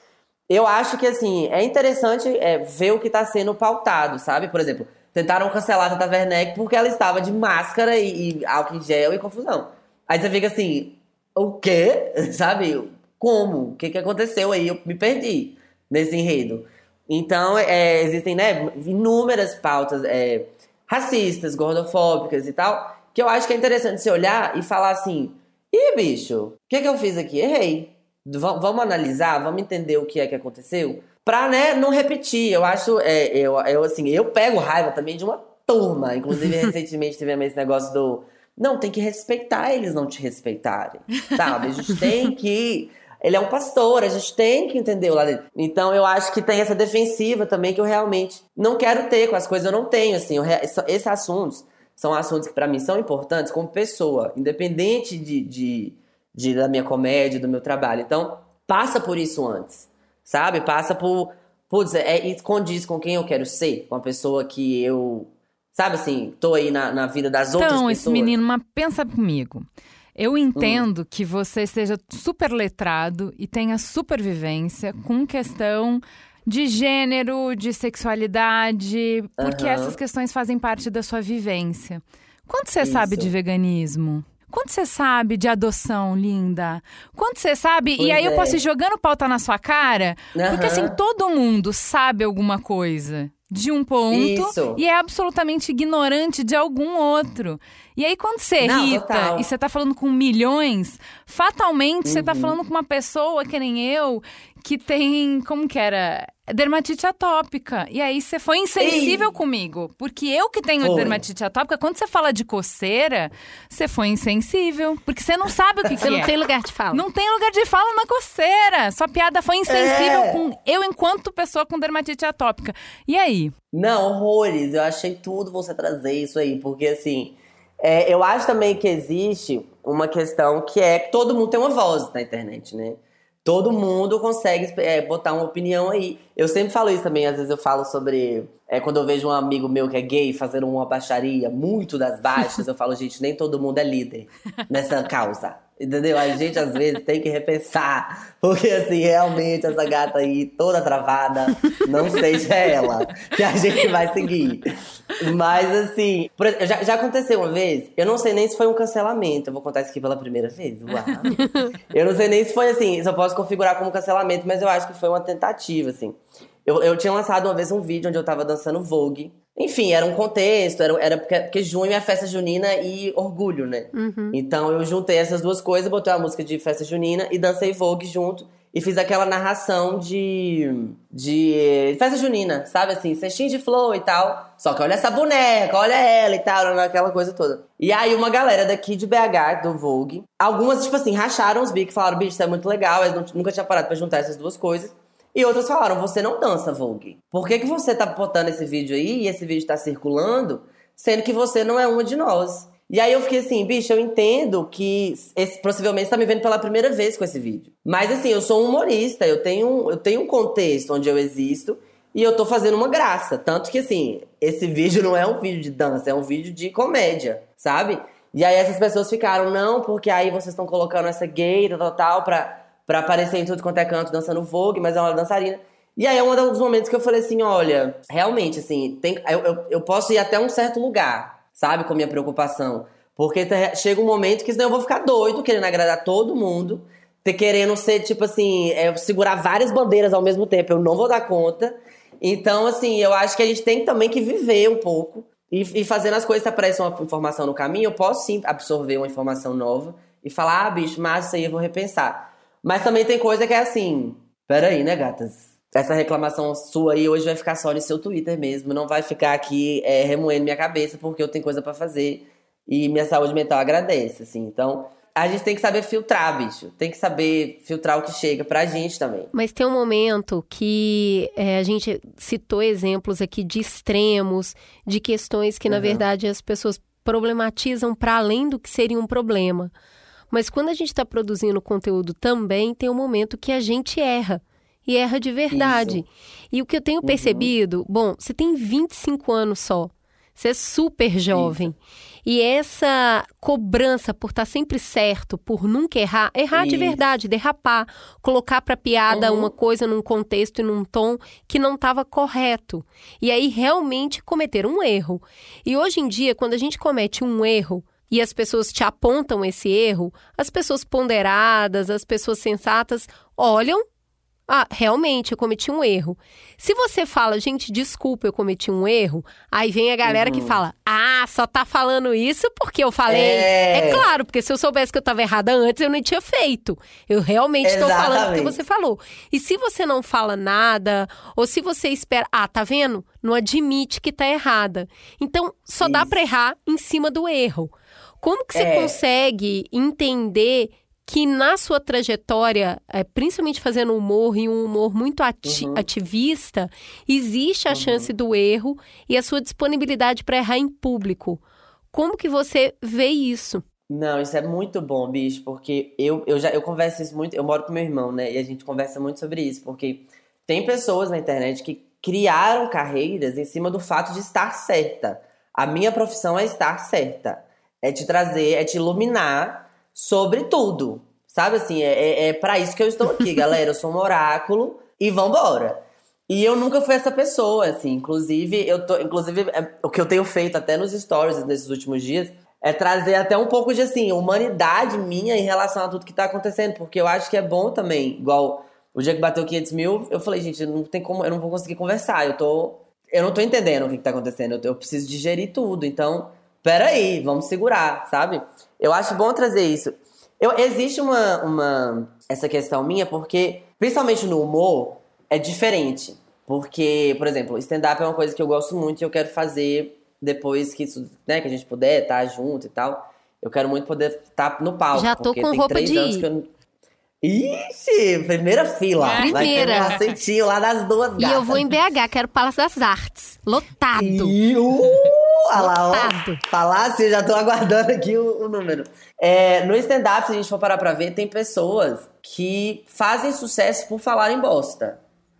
Eu acho que, assim, é interessante é, ver o que está sendo pautado, sabe? Por exemplo, Tentaram cancelar a Tata Werneck porque ela estava de máscara e, e álcool em gel e confusão. Aí você fica assim, o quê? Sabe? Como? O que, que aconteceu aí? Eu me perdi nesse enredo. Então, é, existem né, inúmeras pautas é, racistas, gordofóbicas e tal, que eu acho que é interessante você olhar e falar assim: ih, bicho, o que, que eu fiz aqui? Errei. V vamos analisar, vamos entender o que é que aconteceu pra, né, não repetir. Eu acho, é, eu, eu, assim, eu pego raiva também de uma turma. Inclusive, recentemente tivemos esse negócio do. Não, tem que respeitar eles não te respeitarem. Sabe? A gente tem que. Ele é um pastor, a gente tem que entender o lado dele. Então eu acho que tem essa defensiva também que eu realmente não quero ter com as coisas, eu não tenho, assim. Eu, esses assuntos são assuntos que para mim são importantes como pessoa, independente de, de, de, da minha comédia, do meu trabalho. Então, passa por isso antes sabe? Passa por. Putz, é, é, condiz com quem eu quero ser, com a pessoa que eu. Sabe assim, tô aí na, na vida das então, outras pessoas. Então, esse menino, mas pensa comigo. Eu entendo hum. que você esteja super letrado e tenha supervivência com questão de gênero, de sexualidade, porque uhum. essas questões fazem parte da sua vivência. Quanto você Isso. sabe de veganismo? Quanto você sabe de adoção, linda? Quanto você sabe? Pois e aí é. eu posso ir jogando pauta na sua cara? Uhum. Porque assim, todo mundo sabe alguma coisa de um ponto Isso. e é absolutamente ignorante de algum outro. E aí, quando você Não, irrita total. e você tá falando com milhões, fatalmente uhum. você tá uhum. falando com uma pessoa que nem eu, que tem. Como que era? dermatite atópica. E aí você foi insensível Ei. comigo. Porque eu que tenho foi. dermatite atópica, quando você fala de coceira, você foi insensível. Porque você não sabe o que, você que é. não tem lugar de fala. Não tem lugar de fala na coceira. Sua piada foi insensível é. com eu enquanto pessoa com dermatite atópica. E aí? Não, horrores. Eu achei tudo você trazer isso aí. Porque assim, é, eu acho também que existe uma questão que é que todo mundo tem uma voz na internet, né? Todo mundo consegue é, botar uma opinião aí. Eu sempre falo isso também, às vezes eu falo sobre. É, quando eu vejo um amigo meu que é gay fazendo uma baixaria muito das baixas, eu falo, gente, nem todo mundo é líder nessa causa. Entendeu? A gente às vezes tem que repensar. Porque assim, realmente essa gata aí, toda travada, não seja ela que a gente vai seguir. Mas assim, já, já, aconteceu uma vez, eu não sei nem se foi um cancelamento. Eu vou contar isso aqui pela primeira vez. Uau. Eu não sei nem se foi assim, eu posso configurar como cancelamento, mas eu acho que foi uma tentativa, assim. Eu, eu tinha lançado uma vez um vídeo onde eu tava dançando Vogue. Enfim, era um contexto, era, era porque, porque junho é festa junina e orgulho, né? Uhum. Então eu juntei essas duas coisas, botei uma música de festa junina e dancei Vogue junto. E fiz aquela narração de, de festa junina, sabe assim, cestinho de flor e tal. Só que olha essa boneca, olha ela e tal, aquela coisa toda. E aí uma galera daqui de BH, do Vogue, algumas, tipo assim, racharam os bicos, falaram, bicho, isso é muito legal, eu nunca tinha parado pra juntar essas duas coisas. E outras falaram: você não dança Vogue. Por que, que você tá botando esse vídeo aí e esse vídeo tá circulando, sendo que você não é uma de nós? E aí eu fiquei assim, bicho, eu entendo que esse, possivelmente você tá me vendo pela primeira vez com esse vídeo. Mas assim, eu sou um humorista, eu tenho, eu tenho um contexto onde eu existo e eu tô fazendo uma graça. Tanto que assim, esse vídeo não é um vídeo de dança, é um vídeo de comédia, sabe? E aí essas pessoas ficaram, não, porque aí vocês estão colocando essa gay, tal, tal, pra, pra aparecer em tudo quanto é canto dançando Vogue, mas é uma dançarina. E aí é um dos momentos que eu falei assim, olha, realmente, assim, tem, eu, eu, eu posso ir até um certo lugar, sabe, com minha preocupação. Porque chega um momento que senão eu vou ficar doido, querendo agradar todo mundo, querendo ser, tipo assim, é, segurar várias bandeiras ao mesmo tempo, eu não vou dar conta. Então, assim, eu acho que a gente tem também que viver um pouco. E, e fazendo as coisas que aparecem uma informação no caminho, eu posso sim absorver uma informação nova e falar, ah, bicho, mas isso aí eu vou repensar. Mas também tem coisa que é assim, peraí, né, gatas? essa reclamação sua aí hoje vai ficar só no seu Twitter mesmo. Não vai ficar aqui é, remoendo minha cabeça porque eu tenho coisa para fazer e minha saúde mental agradece, assim. Então, a gente tem que saber filtrar, bicho. Tem que saber filtrar o que chega pra gente também. Mas tem um momento que é, a gente citou exemplos aqui de extremos, de questões que, uhum. na verdade, as pessoas problematizam para além do que seria um problema. Mas quando a gente está produzindo conteúdo também, tem um momento que a gente erra e erra de verdade. Isso. E o que eu tenho uhum. percebido, bom, você tem 25 anos só. Você é super jovem. Isso. E essa cobrança por estar tá sempre certo, por nunca errar, errar Isso. de verdade, derrapar, colocar para piada uhum. uma coisa num contexto e num tom que não estava correto. E aí realmente cometer um erro. E hoje em dia, quando a gente comete um erro, e as pessoas te apontam esse erro, as pessoas ponderadas, as pessoas sensatas olham ah, realmente, eu cometi um erro. Se você fala, gente, desculpa, eu cometi um erro, aí vem a galera uhum. que fala, ah, só tá falando isso porque eu falei. É... é, claro, porque se eu soubesse que eu tava errada antes, eu nem tinha feito. Eu realmente estou falando o que você falou. E se você não fala nada, ou se você espera, ah, tá vendo? Não admite que tá errada. Então, só isso. dá pra errar em cima do erro. Como que você é... consegue entender que na sua trajetória, é, principalmente fazendo humor e um humor muito ati uhum. ativista, existe a uhum. chance do erro e a sua disponibilidade para errar em público. Como que você vê isso? Não, isso é muito bom, bicho, porque eu, eu já eu converso isso muito, eu moro com meu irmão, né? E a gente conversa muito sobre isso, porque tem pessoas na internet que criaram carreiras em cima do fato de estar certa. A minha profissão é estar certa. É te trazer, é te iluminar sobre tudo. Sabe assim, é, é, é para isso que eu estou aqui, galera. Eu sou um oráculo e vambora. E eu nunca fui essa pessoa, assim. Inclusive, eu tô. Inclusive, é, o que eu tenho feito até nos stories nesses últimos dias é trazer até um pouco de assim, humanidade minha em relação a tudo que tá acontecendo. Porque eu acho que é bom também, igual o dia que bateu 500 mil, eu falei, gente, não tem como, eu não vou conseguir conversar. Eu tô. Eu não tô entendendo o que, que tá acontecendo. Eu, eu preciso digerir tudo. Então, peraí, vamos segurar, sabe? Eu acho bom trazer isso. Eu, existe uma, uma essa questão minha, porque, principalmente no humor, é diferente. Porque, por exemplo, stand-up é uma coisa que eu gosto muito e eu quero fazer depois que isso, né, que a gente puder estar tá junto e tal. Eu quero muito poder estar tá no palco. Já tô com roupa de ir. Eu... Ixi, primeira fila. Primeira. Vai ter um assentinho lá das duas gatas. E eu vou em BH, quero Palácio das Artes. Lotado. E, uh, olha lá, ó. Palácio, já tô aguardando aqui o, o número. É, no stand-up, se a gente for parar pra ver, tem pessoas que fazem sucesso por falarem bosta.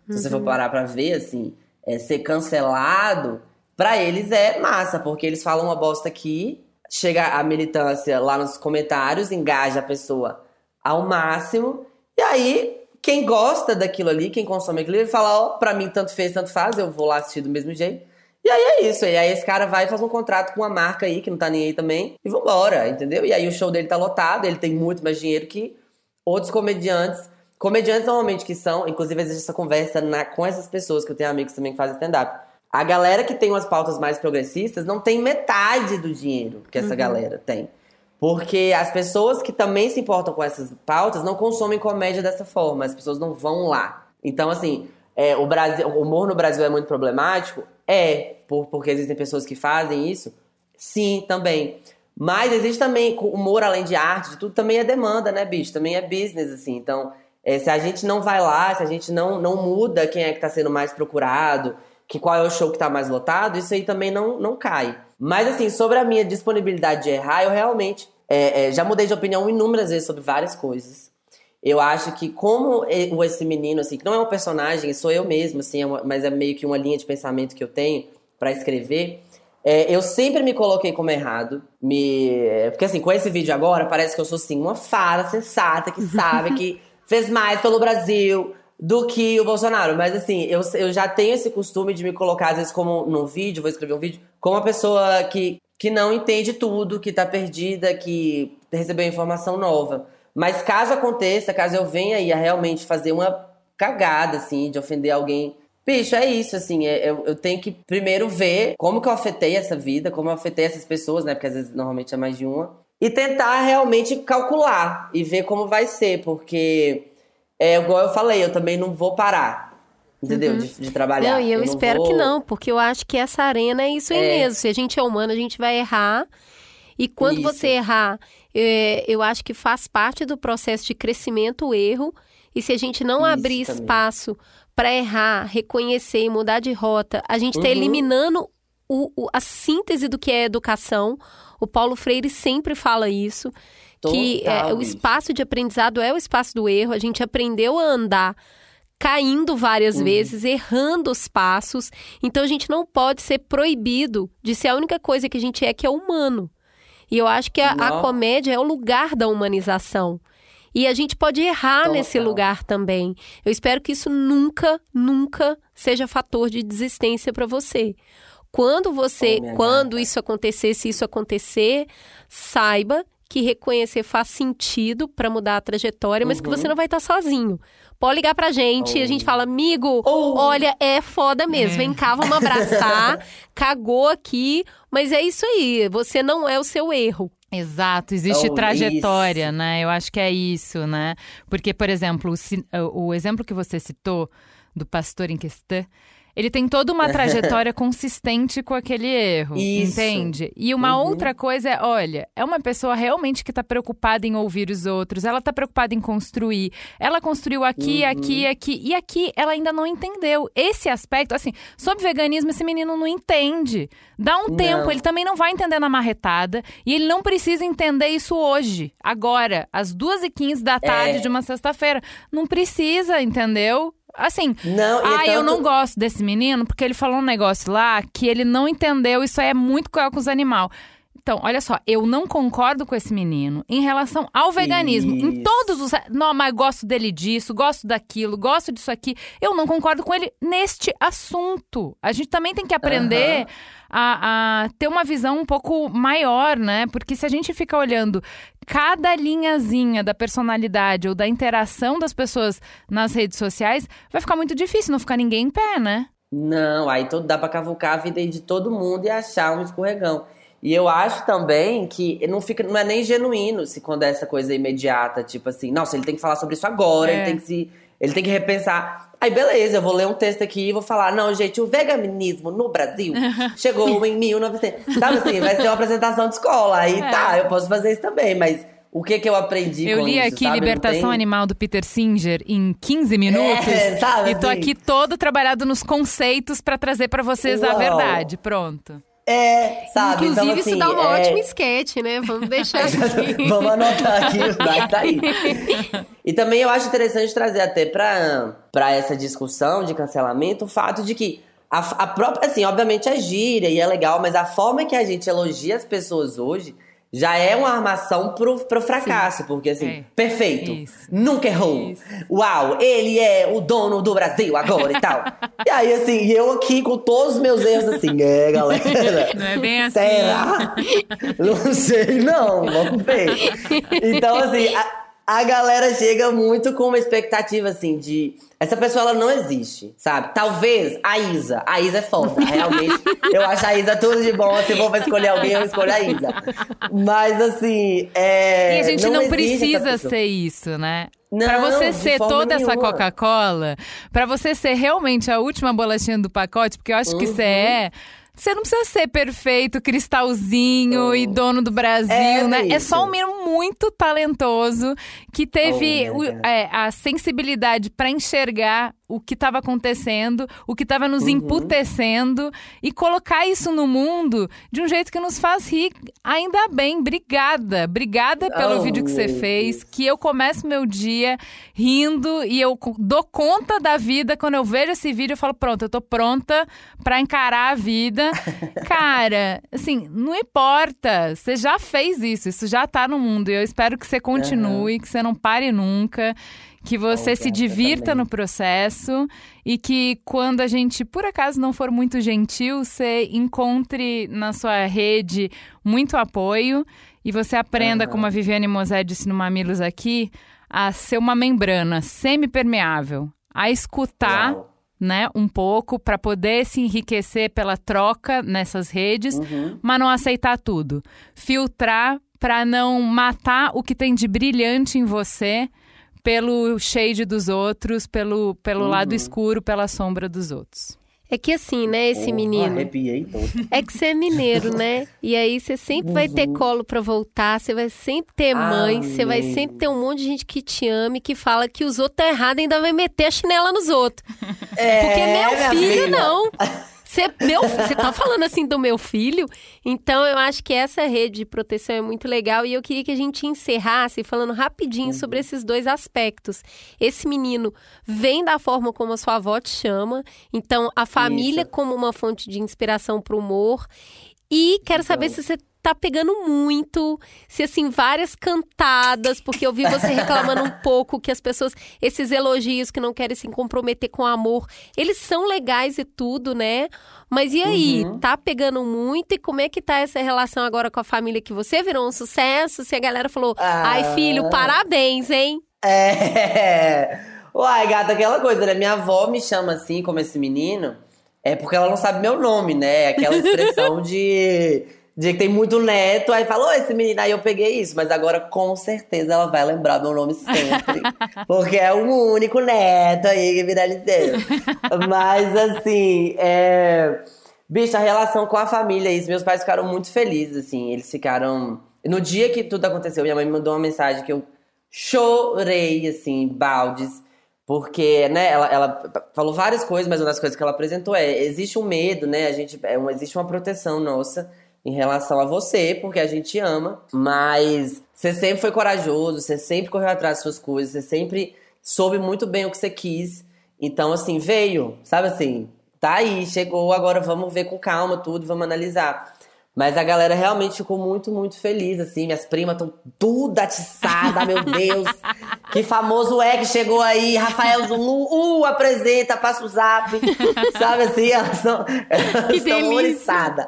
Se você for uhum. parar pra ver, assim, é, ser cancelado, pra eles é massa, porque eles falam uma bosta aqui, chega a militância lá nos comentários, engaja a pessoa ao máximo. E aí, quem gosta daquilo ali, quem consome aquilo, ele fala: Ó, oh, pra mim tanto fez, tanto faz, eu vou lá assistir do mesmo jeito. E aí é isso. E aí esse cara vai e faz um contrato com uma marca aí, que não tá nem aí também, e vambora, entendeu? E aí o show dele tá lotado, ele tem muito mais dinheiro que outros comediantes. Comediantes normalmente que são, inclusive existe essa conversa na, com essas pessoas que eu tenho amigos também que fazem stand-up. A galera que tem umas pautas mais progressistas não tem metade do dinheiro que essa uhum. galera tem. Porque as pessoas que também se importam com essas pautas não consomem comédia dessa forma, as pessoas não vão lá. Então, assim, é, o, Brasil, o humor no Brasil é muito problemático? É, por, porque existem pessoas que fazem isso? Sim, também. Mas existe também humor além de arte, de tudo também é demanda, né, bicho? Também é business, assim. Então, é, se a gente não vai lá, se a gente não, não muda quem é que está sendo mais procurado, que qual é o show que tá mais lotado, isso aí também não, não cai. Mas assim, sobre a minha disponibilidade de errar, eu realmente é, é, já mudei de opinião inúmeras vezes sobre várias coisas. Eu acho que como esse menino, assim, que não é um personagem, sou eu mesmo, assim, é uma, mas é meio que uma linha de pensamento que eu tenho para escrever. É, eu sempre me coloquei como errado. Me... Porque assim, com esse vídeo agora, parece que eu sou assim, uma fada sensata que sabe que fez mais pelo Brasil do que o Bolsonaro. Mas assim, eu, eu já tenho esse costume de me colocar, às vezes, como num vídeo, vou escrever um vídeo, como uma pessoa que, que não entende tudo, que tá perdida, que recebeu informação nova. Mas caso aconteça, caso eu venha aí a realmente fazer uma cagada, assim, de ofender alguém. Bicho, é isso, assim, é, eu, eu tenho que primeiro ver como que eu afetei essa vida, como eu afetei essas pessoas, né? Porque às vezes normalmente é mais de uma. E tentar realmente calcular e ver como vai ser, porque é igual eu falei, eu também não vou parar. Entendeu? Uhum. De, de, trabalhar. Não, e eu, eu espero vou... que não, porque eu acho que essa arena é isso aí é. mesmo. Se a gente é humano, a gente vai errar. E quando isso. você errar, eu acho que faz parte do processo de crescimento o erro. E se a gente não isso abrir também. espaço para errar, reconhecer e mudar de rota, a gente está uhum. eliminando o, o, a síntese do que é educação. O Paulo Freire sempre fala isso que é, o espaço de aprendizado é o espaço do erro. A gente aprendeu a andar caindo várias uhum. vezes, errando os passos. Então a gente não pode ser proibido de ser a única coisa que a gente é que é humano. E eu acho que a, a comédia é o lugar da humanização. E a gente pode errar Total. nesse lugar também. Eu espero que isso nunca, nunca seja fator de desistência para você. Quando você, oh, quando gata. isso acontecer, se isso acontecer, saiba que reconhecer faz sentido para mudar a trajetória, mas uhum. que você uhum. não vai estar tá sozinho. Pode ligar pra gente oh. e a gente fala, amigo, oh. olha, é foda mesmo. É. Vem cá, vamos abraçar. cagou aqui, mas é isso aí. Você não é o seu erro. Exato, existe oh, trajetória, isso. né? Eu acho que é isso, né? Porque, por exemplo, o, o exemplo que você citou do pastor em questão ele tem toda uma trajetória consistente com aquele erro, Isso. entende? E uma uhum. outra coisa é, olha, é uma pessoa realmente que está preocupada em ouvir os outros, ela está preocupada em construir. Ela construiu aqui, uhum. aqui, aqui, e aqui ela ainda não entendeu. Esse aspecto, assim, sobre veganismo, esse menino não entende. Dá um não. tempo, ele também não vai entender na marretada, e ele não precisa entender isso hoje, agora, às 2h15 da tarde é. de uma sexta-feira. Não precisa, entendeu? Assim, não, ah, tanto... eu não gosto desse menino porque ele falou um negócio lá que ele não entendeu, isso aí é muito cruel com os animais. Então, olha só, eu não concordo com esse menino em relação ao veganismo. Isso. Em todos os. Não, mas gosto dele disso, gosto daquilo, gosto disso aqui. Eu não concordo com ele neste assunto. A gente também tem que aprender uhum. a, a ter uma visão um pouco maior, né? Porque se a gente fica olhando cada linhazinha da personalidade ou da interação das pessoas nas redes sociais, vai ficar muito difícil não ficar ninguém em pé, né? Não, aí todo, dá pra cavucar a vida de todo mundo e achar um escorregão. E eu acho também que não fica, não é nem genuíno se quando é essa coisa imediata, tipo assim, nossa, ele tem que falar sobre isso agora, é. ele tem que se, ele tem que repensar. Aí beleza, eu vou ler um texto aqui e vou falar, não, gente, o veganismo no Brasil chegou em 1900. Sabe assim, vai ser uma apresentação de escola. Aí é. tá, eu posso fazer isso também, mas o que que eu aprendi Eu li isso, aqui sabe? Libertação tem... Animal do Peter Singer em 15 minutos. É, sabe, e tô assim? aqui todo trabalhado nos conceitos para trazer para vocês Uau. a verdade. Pronto. É, sabe? Inclusive, então, assim, isso dá um é... ótimo esquete, né? Vamos deixar aqui. Vamos anotar aqui, vai sair. e também eu acho interessante trazer até pra, pra essa discussão de cancelamento o fato de que a, a própria, assim, obviamente é gíria e é legal, mas a forma que a gente elogia as pessoas hoje já é uma armação pro, pro fracasso, Sim. porque assim, é. perfeito, Isso. nunca errou. Isso. Uau, ele é o dono do Brasil agora e tal. e aí, assim, eu aqui com todos os meus erros, assim, é, galera. Não é bem assim. Será? não sei, não, vamos ver. Então, assim, a, a galera chega muito com uma expectativa, assim, de. Essa pessoa ela não existe, sabe? Talvez a Isa. A Isa é foda, realmente. eu acho a Isa tudo de bom. Se for pra escolher alguém, eu escolho a Isa. Mas assim. É... E a gente não, não precisa ser isso, né? Não, pra você ser toda nenhuma. essa Coca-Cola, para você ser realmente a última bolachinha do pacote, porque eu acho uhum. que você é você não precisa ser perfeito, cristalzinho oh. e dono do Brasil, é né? É só um menino muito talentoso que teve oh, o, é, a sensibilidade para enxergar o que estava acontecendo, o que estava nos uhum. emputecendo e colocar isso no mundo de um jeito que nos faz rir. Ainda bem, obrigada. Obrigada pelo oh, vídeo que você fez, que eu começo meu dia rindo e eu dou conta da vida quando eu vejo esse vídeo, eu falo, pronto, eu tô pronta para encarar a vida. Cara, assim, não importa, você já fez isso, isso já tá no mundo e eu espero que você continue, uhum. que você não pare nunca que você se divirta no processo e que quando a gente, por acaso, não for muito gentil, você encontre na sua rede muito apoio e você aprenda, uhum. como a Viviane Mosé disse no Mamilos aqui, a ser uma membrana semi-permeável, a escutar. Uau. Né, um pouco para poder se enriquecer pela troca nessas redes, uhum. mas não aceitar tudo. Filtrar para não matar o que tem de brilhante em você pelo shade dos outros, pelo, pelo uhum. lado escuro, pela sombra dos outros. É que assim, né, esse oh, menino. Arrepiei todo. É que você é mineiro, né? E aí você sempre uhum. vai ter uhum. colo para voltar, você vai sempre ter mãe, você vai sempre ter um monte de gente que te ama e que fala que os outros tá errado e ainda vai meter a chinela nos outros. É, Porque meu filho filha. não. Você, meu, você tá falando assim do meu filho? Então eu acho que essa rede de proteção é muito legal e eu queria que a gente encerrasse falando rapidinho uhum. sobre esses dois aspectos. Esse menino vem da forma como a sua avó te chama, então a família Isso. como uma fonte de inspiração para o humor. E quero então. saber se você tá pegando muito, se assim, várias cantadas, porque eu vi você reclamando um pouco que as pessoas, esses elogios que não querem se comprometer com amor, eles são legais e tudo, né? Mas e aí, uhum. tá pegando muito? E como é que tá essa relação agora com a família que você virou um sucesso? Se a galera falou, ah. ai filho, parabéns, hein? É. Uai, gata, aquela coisa, né? Minha avó me chama assim, como esse menino, é porque ela não sabe meu nome, né? Aquela expressão de de que tem muito neto, aí falou esse menino, aí eu peguei isso, mas agora com certeza ela vai lembrar meu nome sempre. porque é o único neto aí que viralizou. mas assim, é. Bicho, a relação com a família, isso, meus pais ficaram muito felizes, assim. Eles ficaram. No dia que tudo aconteceu, minha mãe me mandou uma mensagem que eu chorei, assim, baldes. Porque, né, ela, ela falou várias coisas, mas uma das coisas que ela apresentou é: existe um medo, né? A gente, é uma, existe uma proteção nossa em relação a você, porque a gente ama, mas você sempre foi corajoso, você sempre correu atrás das suas coisas, você sempre soube muito bem o que você quis. Então, assim, veio, sabe assim, tá aí, chegou, agora vamos ver com calma tudo, vamos analisar. Mas a galera realmente ficou muito, muito feliz, assim. Minhas primas estão tudo atiçadas, meu Deus. Que famoso é que chegou aí, Rafael Zulu, uh, apresenta, passa o zap. Sabe assim, elas, são, elas estão oriçadas.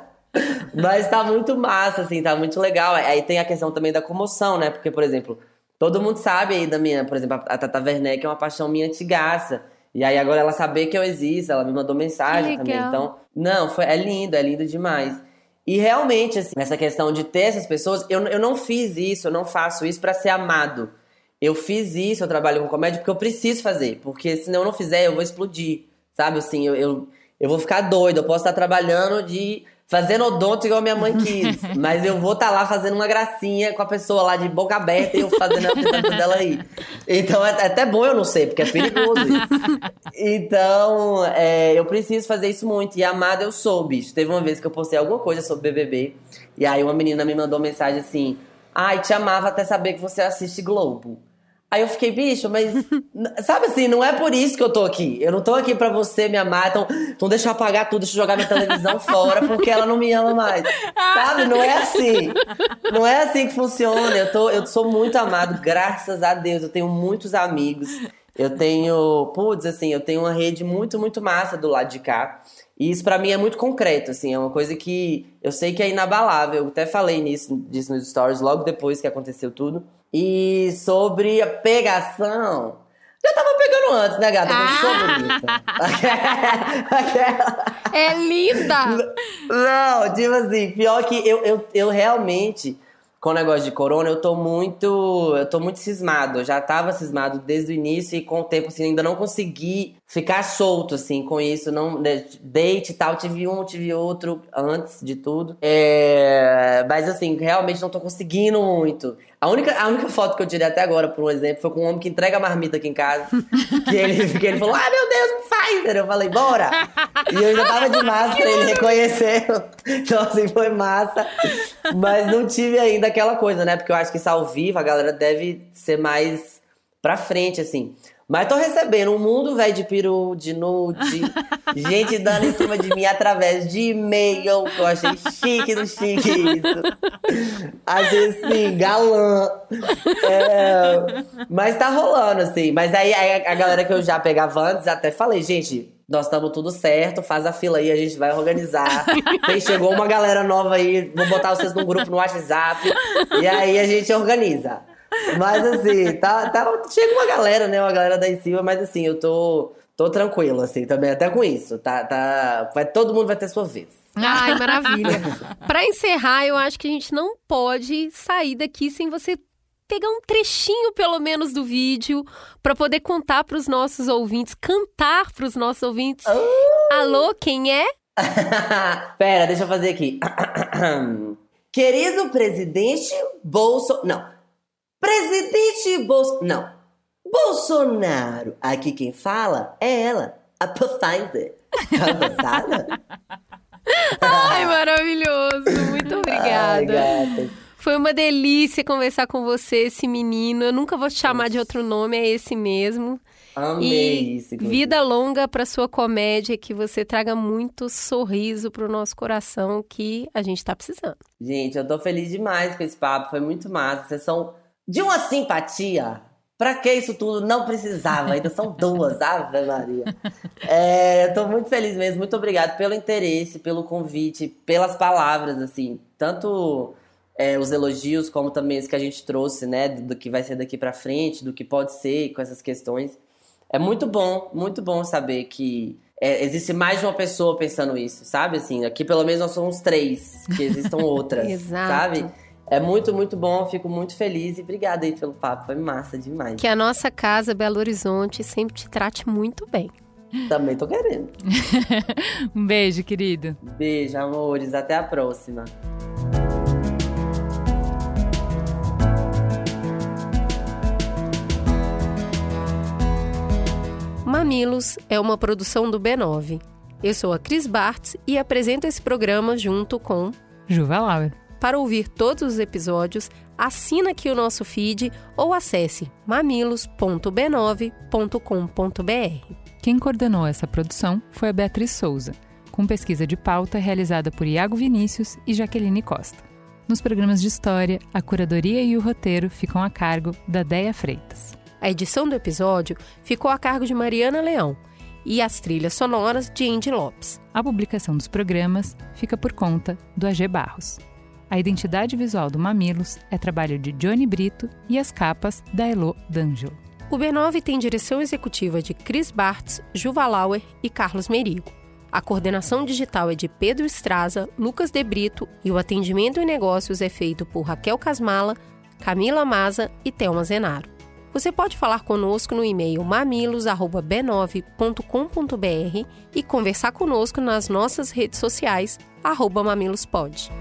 Mas tá muito massa, assim, tá muito legal. Aí tem a questão também da comoção, né? Porque, por exemplo, todo mundo sabe aí da minha, por exemplo, a Tata Werneck é uma paixão minha antigaça. E aí agora ela saber que eu existo, ela me mandou mensagem também. Então, não, foi, é lindo, é lindo demais. E realmente, assim, essa questão de ter essas pessoas, eu, eu não fiz isso, eu não faço isso para ser amado. Eu fiz isso, eu trabalho com comédia porque eu preciso fazer. Porque se eu não fizer, eu vou explodir. Sabe, assim, eu, eu, eu vou ficar doido. Eu posso estar trabalhando de fazendo odonto igual minha mãe quis. mas eu vou estar tá lá fazendo uma gracinha com a pessoa lá de boca aberta e eu fazendo a tentativa dela aí. Então é, é até bom eu não sei, porque é perigoso isso. Então, é, eu preciso fazer isso muito. E amada eu sou, bicho. Teve uma vez que eu postei alguma coisa sobre BBB. E aí uma menina me mandou mensagem assim: Ai, te amava até saber que você assiste Globo. Aí eu fiquei, bicho, mas. sabe assim, não é por isso que eu tô aqui. Eu não tô aqui pra você me amar. Então, então deixa eu apagar tudo, deixa eu jogar minha televisão fora, porque ela não me ama mais. Sabe? Não é assim. Não é assim que funciona. Eu, tô, eu sou muito amado, graças a Deus. Eu tenho muitos amigos. Eu tenho, putz, assim, eu tenho uma rede muito, muito massa do lado de cá. E isso para mim é muito concreto, assim, é uma coisa que eu sei que é inabalável. Eu até falei nisso, disso nos stories logo depois que aconteceu tudo. E sobre a pegação. Já tava pegando antes, né, gata? Ah. sou bonita. é linda! Não, tipo assim, pior que eu, eu, eu realmente, com o negócio de corona, eu tô muito. Eu tô muito cismado. Eu já tava cismado desde o início e com o tempo, assim, ainda não consegui ficar solto, assim, com isso. Não, né, date e tal, tive um, tive outro antes de tudo. É, mas, assim, realmente não tô conseguindo muito. A única, a única foto que eu tirei até agora, por um exemplo, foi com um homem que entrega marmita aqui em casa. que, ele, que ele falou, ah, meu Deus, Pfizer! Eu falei, bora! E eu ainda tava de máscara, ele reconheceu. Então, assim, foi massa. Mas não tive ainda aquela coisa, né? Porque eu acho que isso ao vivo, a galera deve ser mais pra frente, assim. Mas tô recebendo um mundo velho de peru, de nude, gente dando em cima de mim através de e-mail, que eu achei chique do chique isso. Achei assim, galã. É, mas tá rolando, assim. Mas aí a, a galera que eu já pegava antes, até falei, gente, nós estamos tudo certo, faz a fila aí, a gente vai organizar. Tem, chegou uma galera nova aí, vou botar vocês num grupo no WhatsApp. E aí a gente organiza. Mas assim, tá, tá, chega uma galera, né? Uma galera da em cima, mas assim, eu tô, tô tranquilo, assim, também, até com isso. Tá, tá, vai, todo mundo vai ter sua vez. Ai, maravilha. Para encerrar, eu acho que a gente não pode sair daqui sem você pegar um trechinho, pelo menos, do vídeo para poder contar para os nossos ouvintes, cantar para os nossos ouvintes. Uh! Alô, quem é? Pera, deixa eu fazer aqui. Querido presidente Bolso... Não. Presidente Bolsonaro. Não. Bolsonaro. Aqui quem fala é ela, a Pfizer. Tá Ai, maravilhoso. Muito obrigada. Ai, Foi uma delícia conversar com você, esse menino. Eu nunca vou te chamar de outro nome, é esse mesmo. Amei e isso. Vida longa para sua comédia, que você traga muito sorriso pro nosso coração, que a gente tá precisando. Gente, eu tô feliz demais com esse papo, foi muito massa. Vocês são de uma simpatia. Pra que isso tudo? Não precisava, ainda são duas, Ave Maria. É, tô muito feliz mesmo, muito obrigado pelo interesse, pelo convite, pelas palavras, assim, tanto é, os elogios, como também os que a gente trouxe, né, do, do que vai ser daqui pra frente, do que pode ser com essas questões. É muito bom, muito bom saber que é, existe mais de uma pessoa pensando isso, sabe? Assim, aqui pelo menos nós somos três, que existam outras, Exato. sabe? É muito, muito bom, fico muito feliz e obrigada aí pelo papo, foi massa demais. Que a nossa casa, Belo Horizonte, sempre te trate muito bem. Também tô querendo. um beijo, querido. Beijo, amores, até a próxima. Mamilos é uma produção do B9. Eu sou a Cris Bartz e apresento esse programa junto com Juva Lauer. Para ouvir todos os episódios, assina aqui o nosso feed ou acesse mamilos.b9.com.br. Quem coordenou essa produção foi a Beatriz Souza, com pesquisa de pauta realizada por Iago Vinícius e Jaqueline Costa. Nos programas de história, a curadoria e o roteiro ficam a cargo da Deia Freitas. A edição do episódio ficou a cargo de Mariana Leão e as trilhas sonoras de Andy Lopes. A publicação dos programas fica por conta do AG Barros. A identidade visual do Mamilos é trabalho de Johnny Brito e as capas da Elo D'Angelo. O B9 tem direção executiva de Chris Bartz, Juva Lauer e Carlos Merigo. A coordenação digital é de Pedro Estraza, Lucas De Brito e o atendimento em negócios é feito por Raquel Casmala, Camila Maza e Thelma Zenaro. Você pode falar conosco no e-mail mamilos@b9.com.br e conversar conosco nas nossas redes sociais @mamilospod.